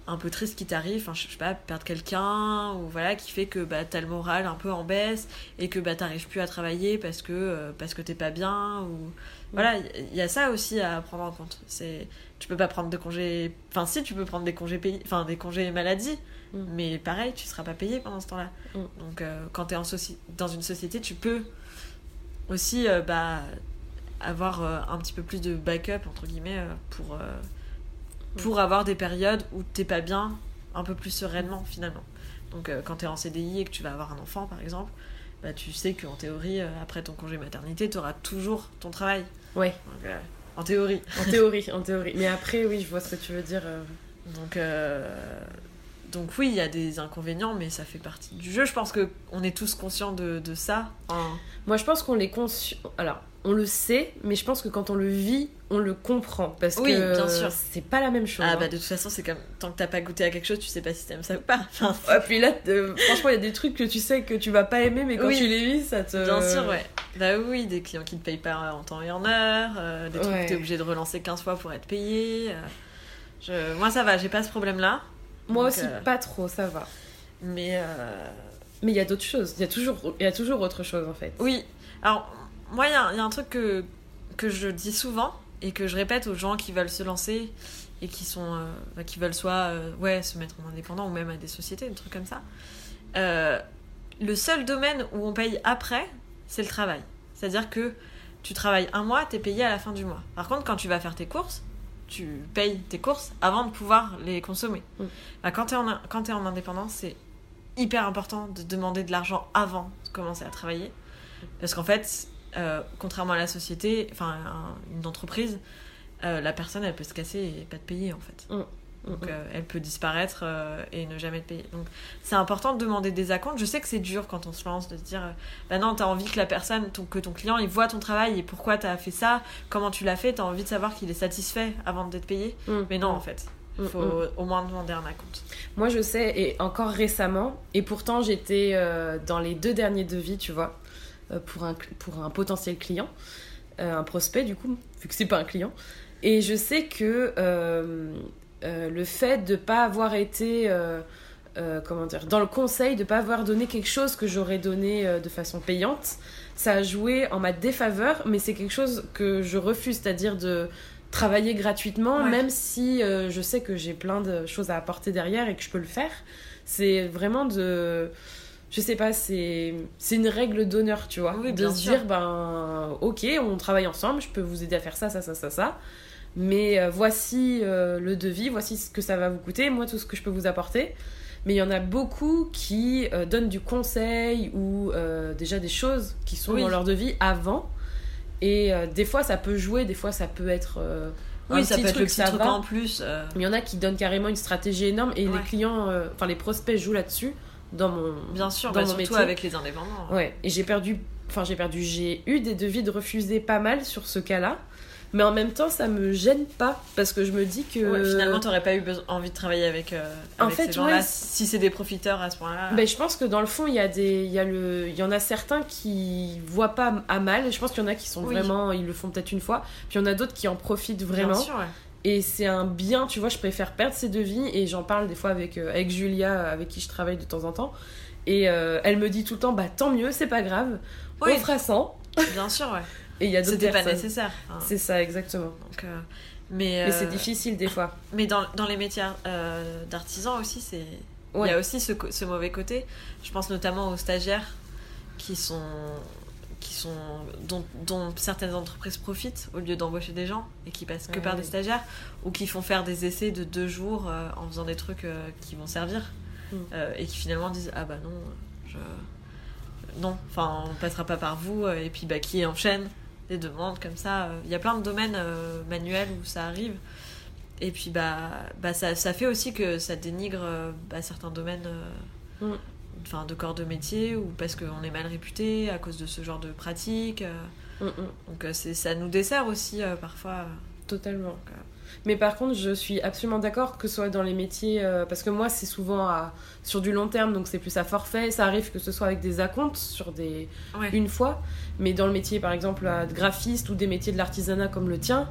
un peu triste qui t'arrive, enfin je sais pas, perdre quelqu'un, ou voilà, qui fait que bah, t'as le moral un peu en baisse et que bah, t'arrives plus à travailler parce que, euh, parce que t'es pas bien, ou voilà, il y, a ça aussi à prendre en compte. C'est, tu peux pas prendre de congés, enfin si tu peux prendre des congés payés, enfin des congés maladie, mm. mais pareil, tu seras pas payé pendant ce temps-là. Mm. Donc euh, quand t'es en dans une société, tu peux aussi bah avoir euh, un petit peu plus de backup entre guillemets euh, pour euh, pour avoir des périodes où t'es pas bien un peu plus sereinement finalement. Donc quand t'es en CDI et que tu vas avoir un enfant par exemple bah, tu sais qu'en théorie après ton congé maternité tu auras toujours ton travail. Ouais. En théorie. En théorie en théorie. Mais après oui je vois ce que tu veux dire donc donc oui, il y a des inconvénients, mais ça fait partie du jeu. Je pense que on est tous conscients de, de ça. Moi, je pense qu'on est conscient. Alors, on le sait, mais je pense que quand on le vit, on le comprend. Parce oui, que bien sûr. c'est pas la même chose. Ah, bah hein. de toute façon, c'est comme tant que t'as pas goûté à quelque chose, tu sais pas si t'aimes ça ou pas. Enfin, puis là, franchement, il y a des trucs que tu sais que tu vas pas aimer, mais quand tu les vis, ça te. Bien sûr, ouais. Bah oui, des clients qui te payent pas en temps et en heure, euh, des trucs que t'es obligé de relancer 15 fois pour être payé. Euh. Je... Moi, ça va, j'ai pas ce problème-là. Moi aussi, euh, pas trop, ça va. Mais. Mais il y a d'autres choses. Il y, a toujours... y a toujours autre chose, en fait. Oui. Alors, moi, il y, a un truc que, que je dis souvent et que je répète aux gens qui veulent se lancer et qui sont euh, qui veulent soit euh, ouais se mettre en indépendant ou même à des sociétés des trucs comme ça euh, le seul domaine où on paye après c'est le travail c'est à dire que tu travailles un mois t'es payé à la fin du mois par contre quand tu vas faire tes courses tu payes tes courses avant de pouvoir les consommer. Mm. Bah, quand tu es, en- indépendance, c'est hyper important de demander de l'argent avant de commencer à travailler. Parce qu'en fait, euh, contrairement à la société, enfin un- une entreprise, euh, la personne elle peut se casser et pas te payer en fait. Donc euh, elle peut disparaître euh, et ne jamais te payer. Donc c'est important de demander des acomptes. Je sais que c'est dur quand on se lance de se dire euh, bah non, t'as envie que la personne, ton, que ton client, il voit ton travail et pourquoi t'as fait ça, comment tu l'as fait, t'as envie de savoir qu'il est satisfait avant d'être payé. Mhm. Mais non, en fait, il Mhm. faut au moins demander un acompte. Moi, je sais, et encore récemment, et pourtant j'étais euh, dans les deux derniers devis, tu vois, pour, un, pour un potentiel client, un prospect du coup, vu que c'est pas un client. Et je sais que euh, le fait de pas avoir été, euh, euh, comment dire, dans le conseil, de pas avoir donné quelque chose que j'aurais donné de façon payante, ça a joué en ma défaveur, mais c'est quelque chose que je refuse, c'est-à-dire de travailler gratuitement, Ouais. même si je sais que j'ai plein de choses à apporter derrière et que je peux le faire. C'est vraiment de. Je sais pas, c'est une règle d'honneur, tu vois. Oui, de se sûr. dire, ben, ok, on travaille ensemble, je peux vous aider à faire ça, ça, ça, ça, ça. Mais euh, voici euh, le devis, voici ce que ça va vous coûter, moi, tout ce que je peux vous apporter. Mais il y en a beaucoup qui euh, donnent du conseil ou déjà des choses qui sont Oui. dans leur devis avant. Et des fois, ça peut jouer, des fois, ça peut être. un Oui, ça peut être le petit truc va. en plus. euh, Mais il y en a qui donnent carrément une stratégie énorme et les clients, euh, enfin les prospects jouent là-dessus dans mon. Bien sûr, dans bah, mon surtout métier. avec les indépendants. Ouais, et j'ai perdu, enfin j'ai perdu, j'ai eu des devis de refusés pas mal sur ce cas-là, mais en même temps ça me gêne pas parce que je me dis que. Ouais, finalement, t'aurais pas eu envie de travailler avec, euh, En avec fait, ces gens-là ouais, si c'est des profiteurs à ce point-là. Ben, je pense que dans le fond, il y, a des, il, y a le, il y en a certains qui voient pas à mal. Je pense qu'il y en a qui sont Oui. vraiment, ils le font peut-être une fois. Puis il y en a d'autres qui en profitent vraiment. Bien sûr, ouais. Et c'est un bien, tu vois, je préfère perdre ces devis. Et j'en parle des fois avec, euh, avec Julia, avec qui je travaille de temps en temps. Et euh, elle me dit tout le temps, bah tant mieux, c'est pas grave. Oui. On fera 100. Bien sûr, ouais. Et il y a d'autres C'était pas personnes. nécessaire. C'est ça, exactement. donc, euh, mais Mais c'est euh, difficile des fois. Mais dans, dans les métiers euh, d'artisan aussi, c'est il y a aussi ce, ce mauvais côté. Je pense notamment aux stagiaires qui sont qui sont dont, dont certaines entreprises profitent au lieu d'embaucher des gens et qui passent que Ouais, par ouais. des stagiaires ou qui font faire des essais de deux jours euh, en faisant des trucs euh, qui vont servir Mm. euh, et qui finalement disent ah bah non je non enfin on passera pas par vous euh, et puis bah qui enchaîne des demandes comme ça il y a plein de domaines euh, manuels où ça arrive et puis bah, bah ça, ça fait aussi que ça dénigre euh, bah, certains domaines euh, Mm. enfin de corps de métier ou parce qu'on est mal réputé à cause de ce genre de pratiques. Mm, mm. donc c'est ça nous dessert aussi parfois Totalement. Donc, Mais par contre, je suis absolument d'accord que ce soit dans les métiers, euh, parce que moi, c'est souvent à- sur du long terme, donc c'est plus à forfait. Ça arrive que ce soit avec des acomptes sur des ouais. une fois, mais dans le métier, par exemple, de graphiste ou des métiers de l'artisanat comme le tien,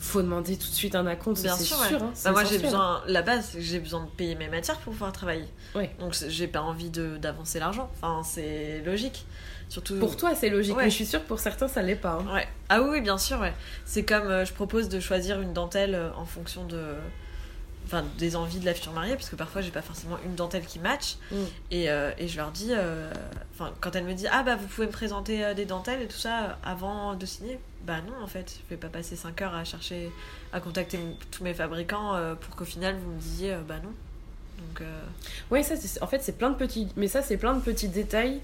faut demander tout de suite un acompte, Bien sûr, sûr. ouais. hein, Bah, moi j'ai besoin la base j'ai besoin de payer mes matières pour pouvoir travailler Ouais. donc j'ai pas envie d'avancer l'argent enfin c'est logique surtout Pour toi, c'est logique, Ouais. mais je suis sûre que pour certains, ça l'est pas. hein. Ouais. Ah oui, bien sûr, ouais. C'est comme euh, je propose de choisir une dentelle euh, en fonction de. Enfin, des envies de la future mariée, parce que parfois j'ai pas forcément une dentelle qui match. Mm. Et, euh, et je leur dis. euh, quand elle me dit Ah bah vous pouvez me présenter des dentelles et tout ça avant de signer. Bah non, en fait, je vais pas passer 5 heures à chercher, à contacter tous mes fabricants pour qu'au final vous me disiez Bah non. Donc. Ouais, ça, en fait, c'est plein de petits. Mais ça, c'est plein de petits détails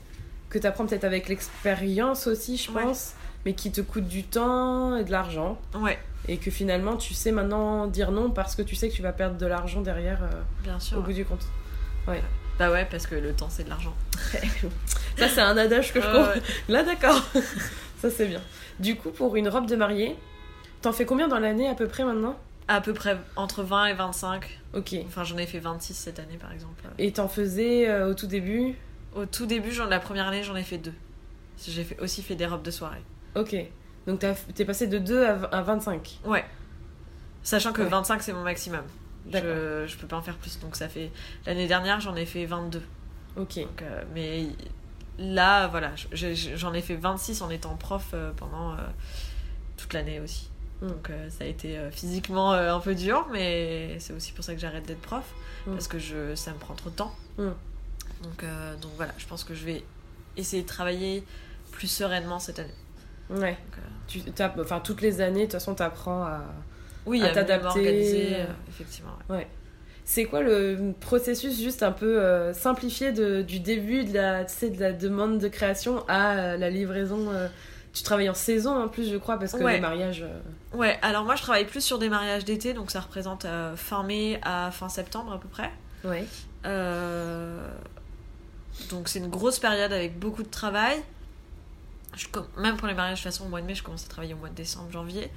que tu apprends peut-être avec l'expérience aussi, je Ouais. pense, mais qui te coûtent du temps et de l'argent. Ouais, Et que finalement, tu sais maintenant dire non parce que tu sais que tu vas perdre de l'argent derrière euh, bien sûr. au ouais. bout du compte. Bah ouais, parce que le temps c'est de l'argent. Ça, c'est un adage que je Ouais, comprends. ouais. Là, d'accord. ça, c'est bien. Du coup, pour une robe de mariée, t'en fais combien dans l'année à peu près maintenant? À peu près entre 20 et 25. Ok. Enfin, j'en ai fait 26 cette année par exemple. Et t'en faisais euh, au tout début? Au tout début, j'en- la première année, j'en ai fait deux. J'ai fait, aussi fait des robes de soirée. Ok. Donc t'es passé de 2 à à 25. Ouais. Sachant que Ouais. 25, c'est mon maximum. Je, je peux pas en faire plus. Donc ça fait. L'année dernière, j'en ai fait 22. Ok. Donc, euh, mais là, voilà, je- je- j'en ai fait 26 en étant prof euh, pendant euh, toute l'année aussi. Mm. Donc ça a été physiquement un peu dur, mais c'est aussi pour ça que j'arrête d'être prof. Mm. Parce que je, ça me prend trop de temps. Mm. Donc, euh, donc voilà, je pense que je vais essayer de travailler plus sereinement cette année. Ouais. Donc, euh, Tu, enfin, toutes les années, de toute façon, t'apprends à, oui, à à t'adapter. euh, effectivement. ouais. Ouais. C'est quoi le processus juste un peu euh, simplifié de, du début de la, tu de la demande de création à euh, la livraison euh, Tu travailles en saison en plus, je crois, parce que Ouais. les mariages. Ouais, alors moi je travaille plus sur des mariages d'été, donc ça représente fin mai à fin septembre à peu près. Ouais. Donc c'est une grosse période avec beaucoup de travail. Je Même pour les mariages, de toute façon, au mois de mai, je commence à travailler au mois de décembre, janvier.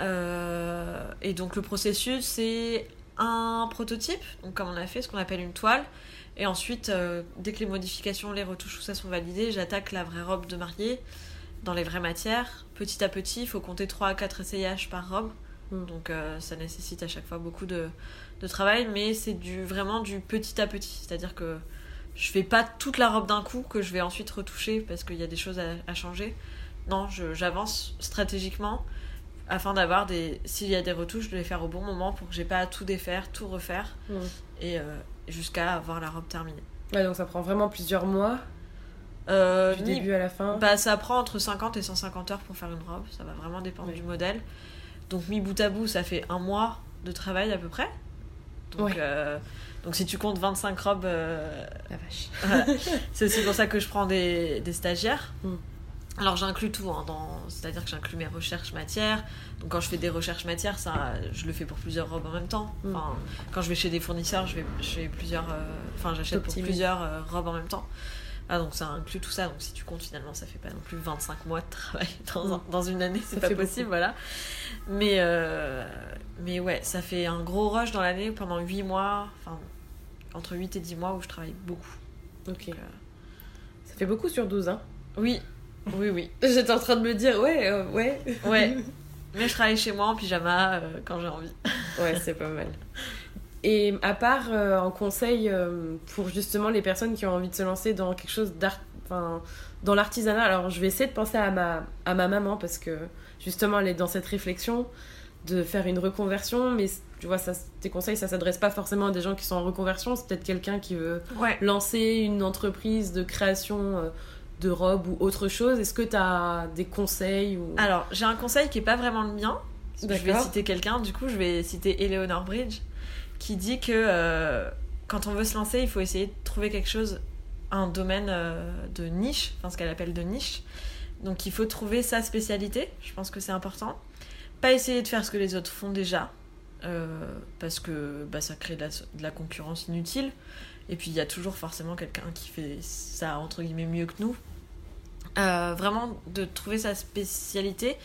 Euh, Et donc le processus, c'est un prototype, donc comme on a fait, ce qu'on appelle une toile. Et ensuite, euh, dès que les modifications, les retouches, tout ça sont validées, j'attaque la vraie robe de mariée dans les vraies matières. Petit à petit, il faut compter 3 à 4 essayages par robe. Mm. Donc euh, ça nécessite à chaque fois beaucoup de, de travail, mais c'est du, vraiment du petit à petit. C'est-à-dire que je fais pas toute la robe d'un coup que je vais ensuite retoucher parce qu'il y a des choses à, à changer. Non, j'avance stratégiquement afin d'avoir des. S'il y a des retouches, de les faire au bon moment pour que j'ai pas à tout défaire, tout refaire Mm. et euh, jusqu'à avoir la robe terminée. Ouais, donc ça prend vraiment plusieurs mois, Euh, du début à la fin. Bah, ça prend entre 50 et 150 heures pour faire une robe, ça va vraiment dépendre du modèle. Donc, mis bout à bout, ça fait un mois de travail à peu près. Donc, Ouais. euh, donc si tu comptes 25 robes, euh, La vache. voilà. c'est aussi pour ça que je prends des, des stagiaires. Mm. Alors j'inclus tout, hein, dans... c'est-à-dire que j'inclus mes recherches matières. Donc quand je fais des recherches matières, ça, je le fais pour plusieurs robes en même temps. Mm. Enfin, quand je vais chez des fournisseurs, je vais, plusieurs, euh, enfin j'achète pour plusieurs euh, robes en même temps. Ah, donc ça inclut tout ça. Donc si tu comptes finalement, ça fait pas non plus 25 mois de travail dans, un- dans une année, c'est pas possible, beaucoup. voilà. Mais euh, mais ouais, ça fait un gros rush dans l'année pendant 8 mois, enfin entre 8 et 10 mois où je travaille beaucoup. Ok. Donc, euh, Ça fait beaucoup sur 12, hein. oui, oui, oui. J'étais en train de me dire, ouais, euh, ouais. Ouais. Mais je travaille chez moi en pyjama euh, quand j'ai envie. Ouais, c'est pas mal. Et à part en conseil pour justement les personnes qui ont envie de se lancer dans quelque chose d'art, enfin, dans l'artisanat, alors je vais essayer de penser à ma, à ma maman parce que justement elle est dans cette réflexion de faire une reconversion, mais tu vois, ça, tes conseils ça s'adresse pas forcément à des gens qui sont en reconversion, c'est peut-être quelqu'un qui veut Ouais. lancer une entreprise de création euh, de robes ou autre chose. Est-ce que tu as des conseils ou... Alors, j'ai un conseil qui est pas vraiment le mien. Je vais citer quelqu'un, du coup, je vais citer Eleanor Bridge, qui dit que euh, quand on veut se lancer, il faut essayer de trouver quelque chose, un domaine euh, de niche, enfin ce qu'elle appelle de niche. Donc, il faut trouver sa spécialité, je pense que c'est important. Pas essayer de faire ce que les autres font déjà, euh, parce que bah, ça crée de la, de la concurrence inutile. Et puis, il y a toujours forcément quelqu'un qui fait ça, entre guillemets, mieux que nous. Euh, vraiment, de trouver sa spécialité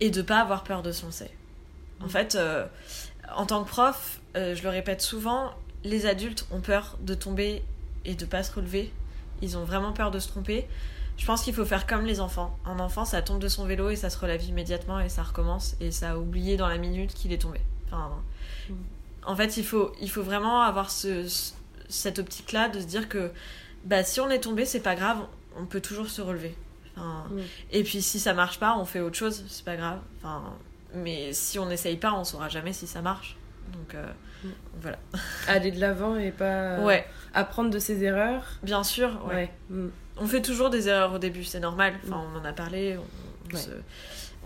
et de pas avoir peur de se lancer. En Mm. fait, euh, en tant que prof, je le répète souvent, les adultes ont peur de tomber et de pas se relever. Ils ont vraiment peur de se tromper. Je pense qu'il faut faire comme les enfants. Un enfant, ça tombe de son vélo et ça se relève immédiatement et ça recommence et ça a oublié dans la minute qu'il est tombé. Enfin, Mm. En fait, il faut, il faut vraiment avoir ce, ce- cette optique-là de se dire que bah, si on est tombé, c'est pas grave, on peut toujours se relever. Enfin, Mm. et puis si ça marche pas, on fait autre chose, c'est pas grave. Enfin, mais si on n'essaye pas, on saura jamais si ça marche. Donc euh, Mm. voilà. Aller de l'avant et pas Ouais, apprendre de ses erreurs. bien sûr. ouais. Ouais. Mm. On fait toujours des erreurs au début, c'est normal. Enfin, on en a parlé. On, on Ouais. se,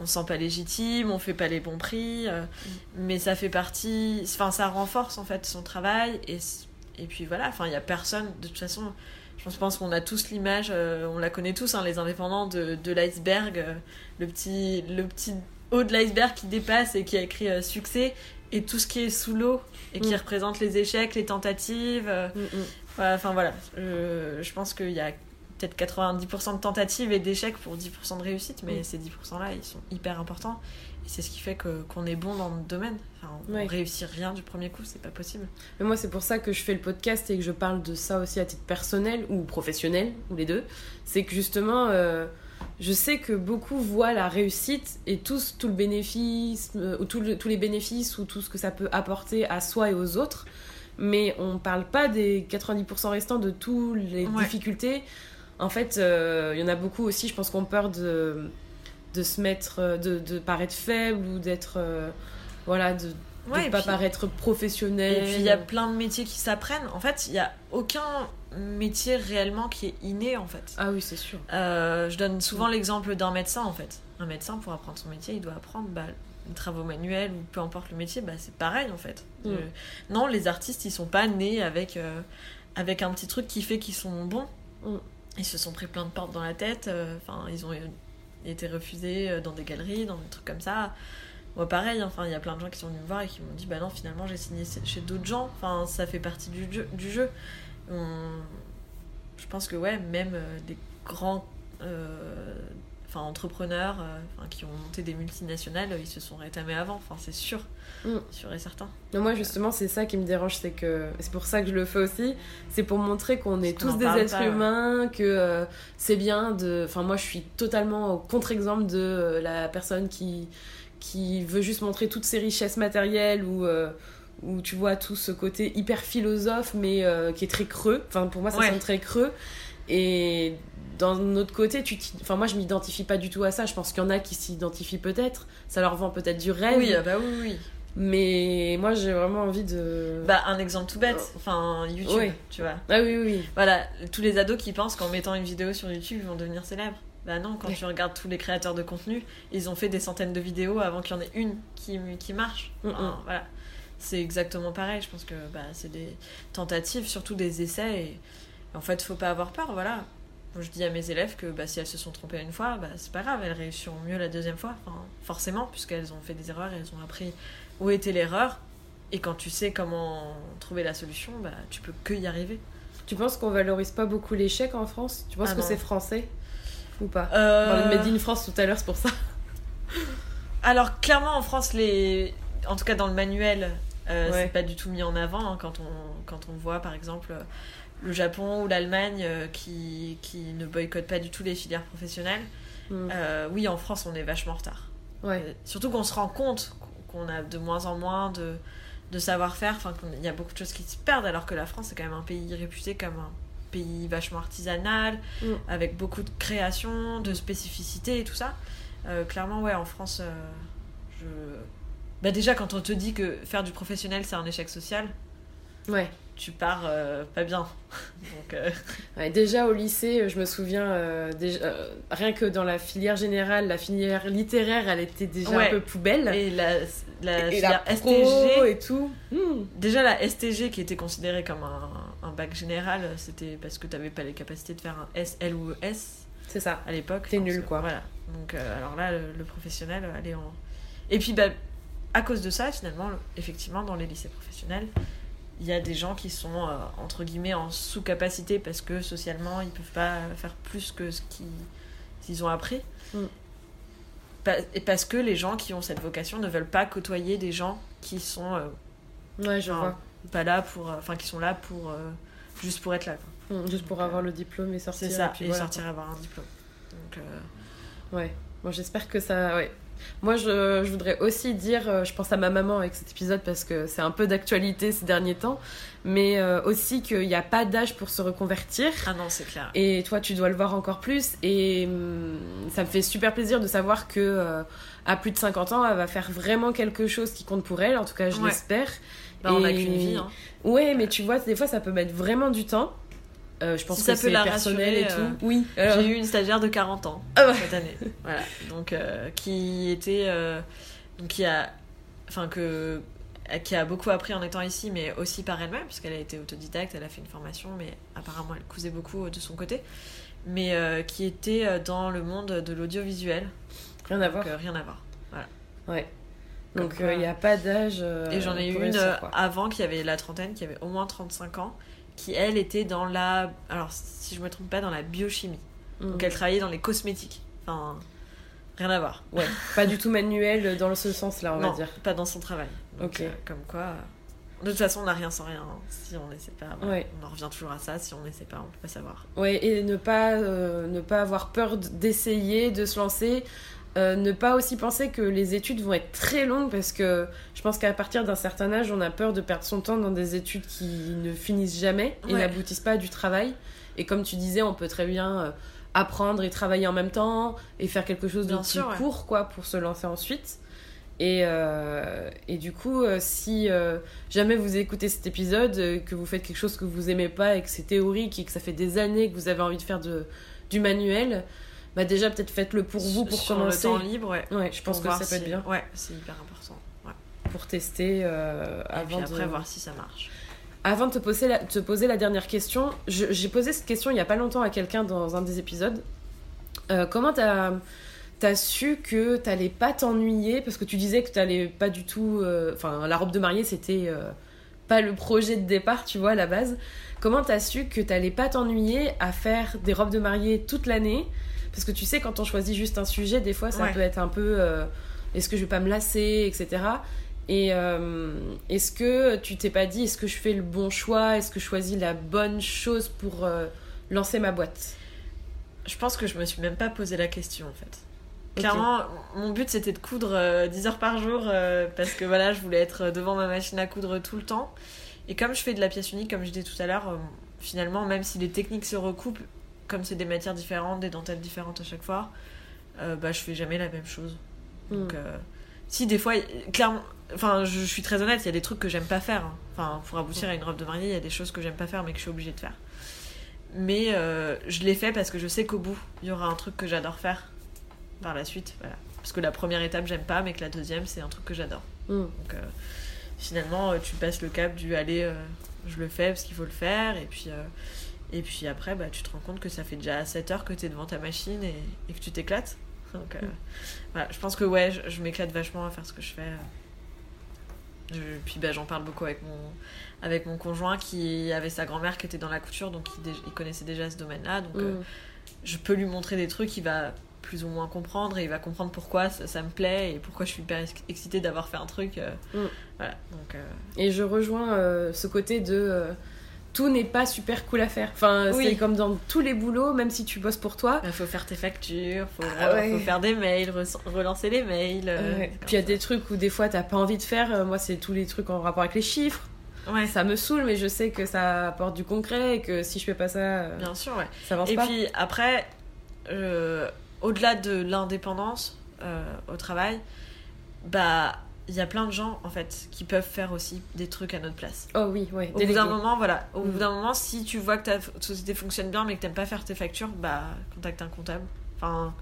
on se sent pas légitime, on fait pas les bons prix, euh, mais ça fait partie. Enfin, ça renforce en fait son travail et et puis voilà. Enfin, il y a personne. De toute façon, je pense qu'on a tous l'image, euh, on la connaît tous, hein, les indépendants de, de l'iceberg, euh, le petit le petit haut de l'iceberg qui dépasse et qui a écrit succès et tout ce qui est sous l'eau et qui Mm. représente les échecs, les tentatives. Mm, mm. Enfin voilà, je pense qu'il y a peut-être 90% de tentatives et d'échecs pour 10% de réussite, mais ces 10%-là, ils sont hyper importants. Et c'est ce qui fait que, qu'on est bon dans notre domaine. Enfin, on réussit rien du premier coup, c'est pas possible. Mais moi, c'est pour ça que je fais le podcast et que je parle de ça aussi à titre personnel ou professionnel, ou les deux. C'est que justement, euh, je sais que beaucoup voient la réussite et tous, tout le bénéfice, euh, ou tout le- tous les bénéfices ou tout ce que ça peut apporter à soi et aux autres. Mais on parle pas des 90% restants de toutes les Ouais. difficultés. En fait, euh, il y en a beaucoup aussi, je pense qu'on peur de, de se mettre, euh, de, de paraître faible ou d'être. euh, voilà, de ne Ouais, pas puis- paraître professionnel. Et puis il y a plein de métiers qui s'apprennent. En fait, il y a aucun métier réellement qui est inné en fait. Ah oui, c'est sûr. Euh, je donne souvent l'exemple d'un médecin en fait. Un médecin pour apprendre son métier, il doit apprendre bah, travaux manuels ou peu importe le métier, bah, c'est pareil en fait. Mm. Euh, non, les artistes, ils sont pas nés avec, euh, avec un petit truc qui fait qu'ils sont bons. Mm. Ils se sont pris plein de portes dans la tête. euh, Enfin, ils ont été refusés euh, dans des galeries, dans des trucs comme ça. Moi, pareil, enfin, il y a plein de gens qui sont venus me voir et qui m'ont dit Bah non, finalement, j'ai signé chez d'autres gens. Enfin, ça fait partie du jeu. Du jeu. Je pense que, ouais, même euh, des grands enfin, entrepreneurs euh, enfin, qui ont monté des multinationales, euh, ils se sont rétamés avant. Enfin, c'est sûr. Mm. Sûr et certain. Non, moi justement c'est ça qui me dérange, c'est que c'est pour ça que je le fais aussi, c'est pour montrer qu'on est tous des êtres pas, ouais. humains, que euh, c'est bien de... Enfin moi je suis totalement au contre-exemple de euh, la personne qui, qui veut juste montrer toutes ses richesses matérielles ou... où tu vois tout ce côté hyper philosophe mais euh, qui est très creux. Enfin pour moi ça Ouais. sonne très creux. Et d'un autre côté, tu enfin moi je m'identifie pas du tout à ça. Je pense qu'il y en a qui s'identifient peut-être. Ça leur vend peut-être du rêve. Oui, ah bah oui, oui. Mais moi j'ai vraiment envie de. Bah, un exemple tout bête, enfin, YouTube, tu vois. Ah oui, oui, oui. Voilà, tous les ados qui pensent qu'en mettant une vidéo sur YouTube, ils vont devenir célèbres. Bah non, quand tu regardes tous les créateurs de contenu, ils ont fait des centaines de vidéos avant qu'il y en ait une qui, qui marche. Enfin, Mm, mm. Voilà. C'est exactement pareil. Je pense que bah, c'est des tentatives, surtout des essais. Et en fait, faut pas avoir peur. Voilà. Je dis à mes élèves que bah, si elles se sont trompées une fois, bah, c'est pas grave, elles réussiront mieux la deuxième fois. Enfin, forcément, puisqu'elles ont fait des erreurs et elles ont appris où était l'erreur. Et quand tu sais comment trouver la solution, bah, tu peux que y arriver. Tu penses qu'on valorise pas beaucoup l'échec en France? Tu penses Ah que c'est français? Ou pas? Euh, On parlait de Made in France tout à l'heure, c'est pour ça. Alors clairement en France, les... en tout cas dans le manuel, euh, Ouais. c'est pas du tout mis en avant hein, quand, on, quand on voit par exemple le Japon ou l'Allemagne euh, qui, qui ne boycottent pas du tout les filières professionnelles. Mm. Euh, oui, en France on est vachement en retard. Ouais. Euh, surtout qu'on se rend compte qu'on a de moins en moins de, de savoir-faire, enfin qu'il y a beaucoup de choses qui se perdent alors que la France est quand même un pays réputé comme un pays vachement artisanal, Mm. avec beaucoup de création, de spécificité et tout ça. Clairement, ouais, en France, je... Bah déjà, quand on te dit que faire du professionnel, c'est un échec social, Ouais. Tu pars euh, pas bien. Donc, euh, Ouais, Déjà au lycée, euh, je me souviens, euh, déjà, rien que dans la filière générale, la filière littéraire, elle était déjà Ouais. un peu poubelle. et la, la Et filière pro STG, et tout. Mm. déjà la STG qui était considérée comme un, un bac général, c'était parce que t'avais pas les capacités de faire un S, L ou S. C'est ça. à l'époque. T'es nul, quoi. Voilà. Donc, alors là, le, le professionnel, allez en. Et puis, bah, à cause de ça, finalement, le- effectivement, dans les lycées professionnels, il y a des gens qui sont, euh, entre guillemets, en sous-capacité parce que socialement, ils peuvent pas faire plus que ce qu'ils ont appris. Mm. Et parce que les gens qui ont cette vocation ne veulent pas côtoyer des gens qui sont euh, Ouais, je Enfin, vois. pas là pour. euh, Enfin, qui sont là pour. euh, juste pour être là. quoi. Mm, Juste pour avoir le diplôme et sortir. C'est ça, puis et voilà, sortir avoir un diplôme. Donc, Ouais. Bon, j'espère que ça. Ouais. Moi, je, je voudrais aussi dire, euh, je pense à ma maman avec cet épisode parce que c'est un peu d'actualité ces derniers temps, mais euh, aussi qu'il n'y a pas d'âge pour se reconvertir. Ah non, c'est clair. Et toi, tu dois le voir encore plus. Et hum, ça me fait super plaisir de savoir que euh, à plus de 50 ans, elle va faire vraiment quelque chose qui compte pour elle. En tout cas, je Ouais. l'espère. Bah, on a Et- qu'une vie. Hein. Ouais, mais tu vois, des fois, ça peut mettre vraiment du temps. Euh, je pense Si que ça peut c'est la personnel et tout. euh, Oui. J'ai eu une stagiaire de 40 ans Ah ouais. cette année. voilà. Donc, euh, qui était. donc, qui a. Enfin, que. Qui a beaucoup appris en étant ici, mais aussi par elle-même, puisqu'elle a été autodidacte, elle a fait une formation, mais apparemment elle cousait beaucoup de son côté. Mais qui était dans le monde de l'audiovisuel. Rien à voir. Donc, rien à voir. Ouais. Comme Donc, il n'y a pas d'âge. Et j'en ai eu une avant qui avait la trentaine, qui avait au moins 35 ans, qui elle était dans la. Alors, si je me trompe pas, dans la biochimie. Mm. Donc elle travaillait dans les cosmétiques. Enfin, rien à voir. Ouais, pas du tout manuel dans ce sens-là, on non, va dire. pas dans son travail. Donc, Ok. euh, comme quoi, euh, de toute façon, on n'a rien sans rien. hein. Si on n'essaie pas, voilà. Ouais. on en revient toujours à ça. Si on n'essaie pas, on peut pas savoir. Ouais, et ne pas, euh, ne pas avoir peur d'essayer, de se lancer. Euh, ne pas aussi penser que les études vont être très longues parce que je pense qu'à partir d'un certain âge, on a peur de perdre son temps dans des études qui ne finissent jamais et Ouais. n'aboutissent pas à du travail. Et comme tu disais, on peut très bien euh, apprendre et travailler en même temps et faire quelque chose de Bien plus sûr, ouais. court quoi, pour se lancer ensuite. Et, euh, et du coup, si euh, jamais vous écoutez cet épisode, que vous faites quelque chose que vous aimez pas et que c'est théorique et que ça fait des années que vous avez envie de faire de, du manuel, Bah déjà peut-être faites-le pour vous pour Sur commencer. le temps libre, ouais. Ouais, je pense que ça peut être bien Ouais, c'est hyper important. Ouais. pour tester euh, Et avant puis après, de voir si ça marche. Avant de te poser la, te poser la dernière question, j'ai posé cette question il y a pas longtemps à quelqu'un dans un des épisodes. Euh, comment t'as as su que t'allais pas t'ennuyer? Parce que tu disais que t'allais pas du tout. euh, Enfin, la robe de mariée c'était euh, pas le projet de départ, tu vois, à la base. Comment t'as su que t'allais pas t'ennuyer à faire des robes de mariée toute l'année? Parce que tu sais, quand on choisit juste un sujet, des fois ça Ouais. peut être un peu. euh, est-ce que je vais pas me lasser, etc. Et euh, est-ce que tu t'es pas dit, est-ce que je fais le bon choix Est-ce que je choisis la bonne chose pour euh, lancer ma boîte? Je pense que je me suis même pas posé la question en fait. Clairement, mon but c'était de coudre euh, 10 heures par jour parce que voilà, je voulais être devant ma machine à coudre tout le temps. Et comme je fais de la pièce unique, comme je disais tout à l'heure, finalement, même si les techniques se recoupent, comme c'est des matières différentes, des dentelles différentes à chaque fois, euh, bah je fais jamais la même chose. Donc, Hmm. euh, si des fois, clairement, enfin, je, je suis très honnête, il y a des trucs que j'aime pas faire. hein. Enfin, pour aboutir à une robe de mariée, il y a des choses que j'aime pas faire, mais que je suis obligée de faire. Mais euh, je l'ai fait parce que je sais qu'au bout, il y aura un truc que j'adore faire par la suite. Voilà. Parce que la première étape, j'aime pas, mais que la deuxième, c'est un truc que j'adore. Hmm. Donc, finalement, tu passes le cap du aller, je le fais parce qu'il faut le faire, et puis. Euh, et puis après, bah, tu te rends compte que ça fait déjà 7 heures que tu es devant ta machine et, et que tu t'éclates. Donc, euh, Mm. voilà, je pense que ouais, je, je m'éclate vachement à faire ce que je fais. Je- puis bah, j'en parle beaucoup avec mon, avec mon conjoint qui avait sa grand-mère qui était dans la couture, donc il, connaissait déjà ce domaine-là. Donc euh, Hmm. je peux lui montrer des trucs, il va plus ou moins comprendre et il va comprendre pourquoi ça, ça me plaît et pourquoi je suis hyper ex- excitée d'avoir fait un truc. euh, Mm. Voilà, donc euh, Et je rejoins euh, ce côté de euh, tout n'est pas super cool à faire. Enfin, Oui. c'est comme dans tous les boulots, même si tu bosses pour toi. il faut faire tes factures, faut, Ah ouais. faut faire des mails, re- relancer les mails. euh, Ouais. Puis il y a des trucs où des fois t'as pas envie de faire. Euh, Moi, c'est tous les trucs en rapport avec les chiffres. ça. Ouais, Ça me saoule, mais je sais que ça apporte du concret et que si je fais pas ça, euh, bien sûr, ouais. ça avance Et pas. puis après, euh, au-delà de l'indépendance euh, au travail, bah il y a plein de gens en fait qui peuvent faire aussi des trucs à notre place. Oh oui. Au bout d'un moment, voilà. Au Mm. bout d'un moment, si tu vois que ta société fonctionne bien mais que t'aimes pas faire tes factures, bah contacte un comptable. Enfin,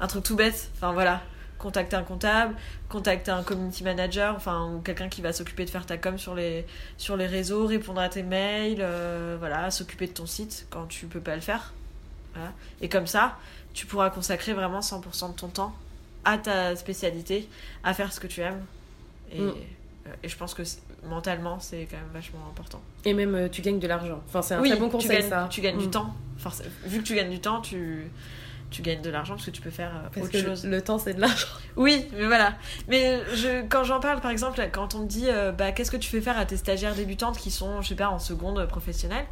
un truc tout bête. Enfin voilà. Contacter un comptable, contacter un community manager, enfin ou quelqu'un qui va s'occuper de faire ta com sur les sur les réseaux, répondre à tes mails, euh, voilà, s'occuper de ton site quand tu peux pas le faire. Voilà. Et comme ça, tu pourras consacrer vraiment 100% de ton temps à ta spécialité, à faire ce que tu aimes. Et, Mm. euh, et je pense que mentalement, c'est quand même vachement important. Et même euh, tu gagnes de l'argent. Enfin, c'est un oui, très bon tu conseil gagnes, ça. tu gagnes du Mm. temps. Forc- vu que tu gagnes du temps, tu, tu gagnes de l'argent parce que tu peux faire euh, Parce autre que chose. le temps c'est de l'argent. Oui, mais voilà. Mais je, quand j'en parle, par exemple, quand on me dit euh, bah, qu'est-ce que tu fais faire à tes stagiaires débutantes qui sont, je sais pas, en seconde professionnelle,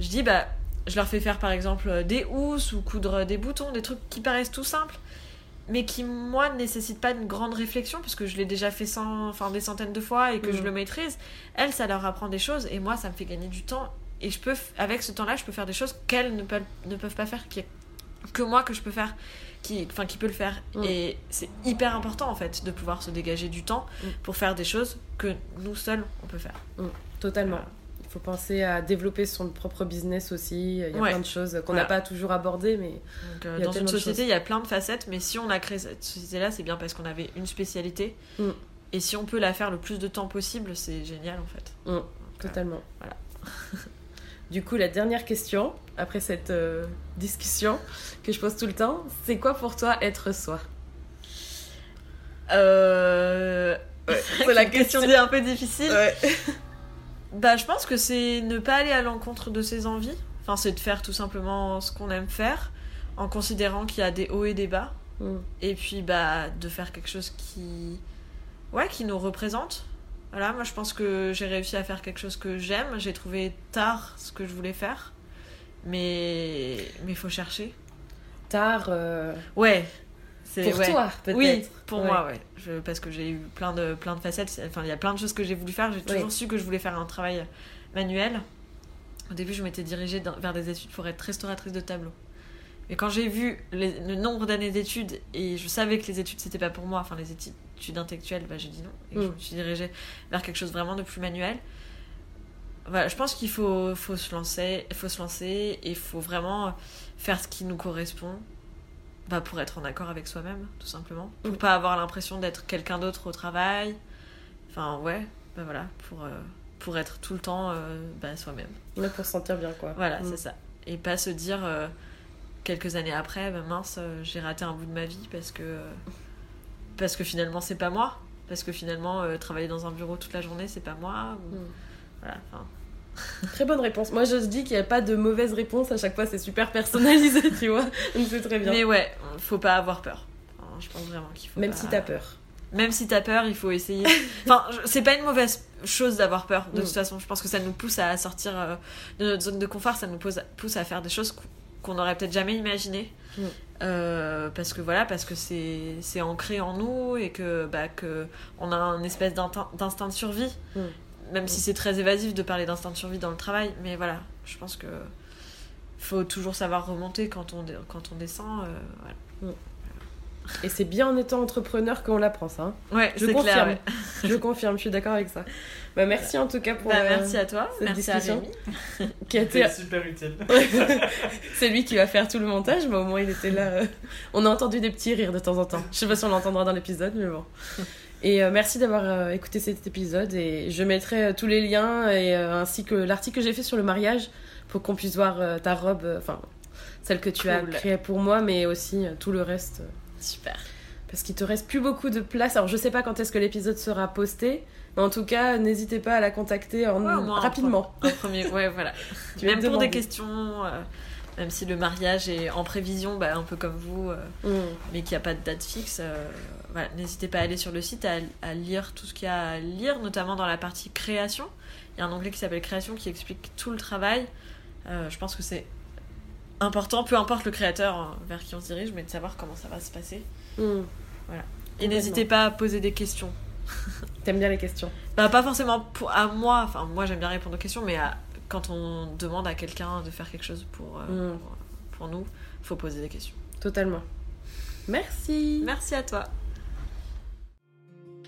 je dis bah je leur fais faire par exemple des housses ou coudre des boutons, des trucs qui paraissent tout simples, mais qui moi ne nécessitent pas une grande réflexion parce que je l'ai déjà fait cent, enfin des centaines de fois et que je Mhm. le maîtrise. Elles, ça leur apprend des choses et moi, ça me fait gagner du temps. Et je peux, avec ce temps-là, je peux faire des choses qu'elles ne peuvent, ne peuvent pas faire, qui, que moi que je peux faire, qui, enfin, qui peut le faire. Mm. Et c'est hyper important en fait de pouvoir se dégager du temps Mm. pour faire des choses que nous seuls on peut faire. Totalement. Voilà. Faut penser à développer son propre business aussi. Il y a Ouais. plein de choses qu'on Voilà. n'a pas toujours abordées, mais Donc, euh, dans une société, il y a plein de facettes, mais si on a créé cette société-là, c'est bien parce qu'on avait une spécialité. Mm. Et si on peut la faire le plus de temps possible, c'est génial en fait. Mm, Donc, totalement. voilà. du coup, la dernière question, après cette euh, discussion que je pose tout le temps, c'est quoi pour toi être soi? Euh... C'est la question question. un peu difficile. Bah, je pense que c'est ne pas aller à l'encontre de ses envies. Enfin, c'est de faire tout simplement ce qu'on aime faire, en considérant qu'il y a des hauts et des bas. Mm. Et puis, bah, de faire quelque chose qui. Ouais, qui nous représente. Voilà, moi je pense que j'ai réussi à faire quelque chose que j'aime. J'ai trouvé tard ce que je voulais faire. Mais. Mais il faut chercher. Tard, euh, Ouais. C'est, pour ouais. toi, peut-être. Oui, pour Ouais. moi, ouais. Je, parce que j'ai eu plein de, plein de facettes. Enfin, il y a plein de choses que j'ai voulu faire. J'ai toujours su que je voulais faire un travail manuel. Au début, je m'étais dirigée dans- vers des études pour être restauratrice de tableaux. Mais quand j'ai vu les- le nombre d'années d'études et je savais que les études c'était pas pour moi, enfin les études intellectuelles, bah, j'ai dit non. Et je Mm. me suis dirigée vers quelque chose vraiment de plus manuel. Voilà, je pense qu'il faut, faut se lancer, faut se lancer et il faut vraiment faire ce qui nous correspond. Bah, pour être en accord avec soi-même, tout simplement. Pour pas avoir l'impression d'être quelqu'un d'autre au travail. Enfin, ouais, bah voilà, pour, euh, pour être tout le temps euh, bah, soi-même. Ouais, pour se sentir bien, quoi. Voilà, Mm. c'est ça. Et pas se dire euh, quelques années après, bah, mince, j'ai raté un bout de ma vie parce que, parce que finalement, c'est pas moi. Parce que finalement, travailler dans un bureau toute la journée, c'est pas moi. ou- Mm. Voilà, enfin, Très bonne réponse. Moi, je dis qu'il n'y a pas de mauvaise réponse. À chaque fois, c'est super personnalisé, tu vois. Donc, c'est très bien. Mais ouais, faut pas avoir peur. Enfin, je pense vraiment qu'il faut Même pas- si t'as peur. Même si t'as peur, il faut essayer. Enfin, c'est pas une mauvaise chose d'avoir peur, de Mm. toute façon. Je pense que ça nous pousse à sortir euh, de notre zone de confort, ça nous pousse à faire des choses qu'on- n'aurait peut-être jamais imaginées. Mm. Euh, parce que voilà, parce que c'est ancré en nous et que, bah, que on a un espèce d'instinct de survie. Mm. Même si c'est très évasif de parler d'instinct de survie dans le travail, mais voilà, je pense que faut toujours savoir remonter quand on, dé- quand on descend. euh, voilà. Et c'est bien en étant entrepreneur qu'on l'apprend, ça. hein. Ouais, Je confirme. clair. ouais. Je confirme, je suis d'accord avec ça. Bah, merci en tout cas pour. Bah, euh, merci à toi, cette merci à. Rémi. qui a été C'était super utile. c'est lui qui va faire tout le montage, mais au moins il était là. euh. On a entendu des petits rires de temps en temps. Je sais pas si on l'entendra dans l'épisode, mais bon. Et euh, merci d'avoir euh, écouté cet épisode. Et je mettrai euh, tous les liens et ainsi que l'article que j'ai fait sur le mariage pour qu'on puisse voir ta robe, enfin celle que tu as créée pour moi, mais aussi tout le reste. Super. parce qu'il te reste plus beaucoup de place. Alors je sais pas quand est-ce que l'épisode sera posté, mais en tout cas n'hésitez pas à la contacter en... Ouais, au moins un rapidement. Un premier, ouais, voilà. Tu même me pour des questions, même si le mariage est en prévision, bah, un peu comme vous, euh, Mm. mais qu'il n'y a pas de date fixe, euh, voilà, n'hésitez pas à aller sur le site, à, à lire tout ce qu'il y a à lire, notamment dans la partie création. Il y a un onglet qui s'appelle création qui explique tout le travail. Euh, je pense que c'est important, peu importe le créateur hein, vers qui on se dirige, mais de savoir comment ça va se passer. Mm. Et n'hésitez pas à poser des questions. T'aimes bien les questions. Bah, pas forcément pour, à moi, enfin moi j'aime bien répondre aux questions, mais à- quand on demande à quelqu'un de faire quelque chose pour, euh, Mm. pour, pour nous, faut poser des questions. Totalement. Merci. Merci à toi.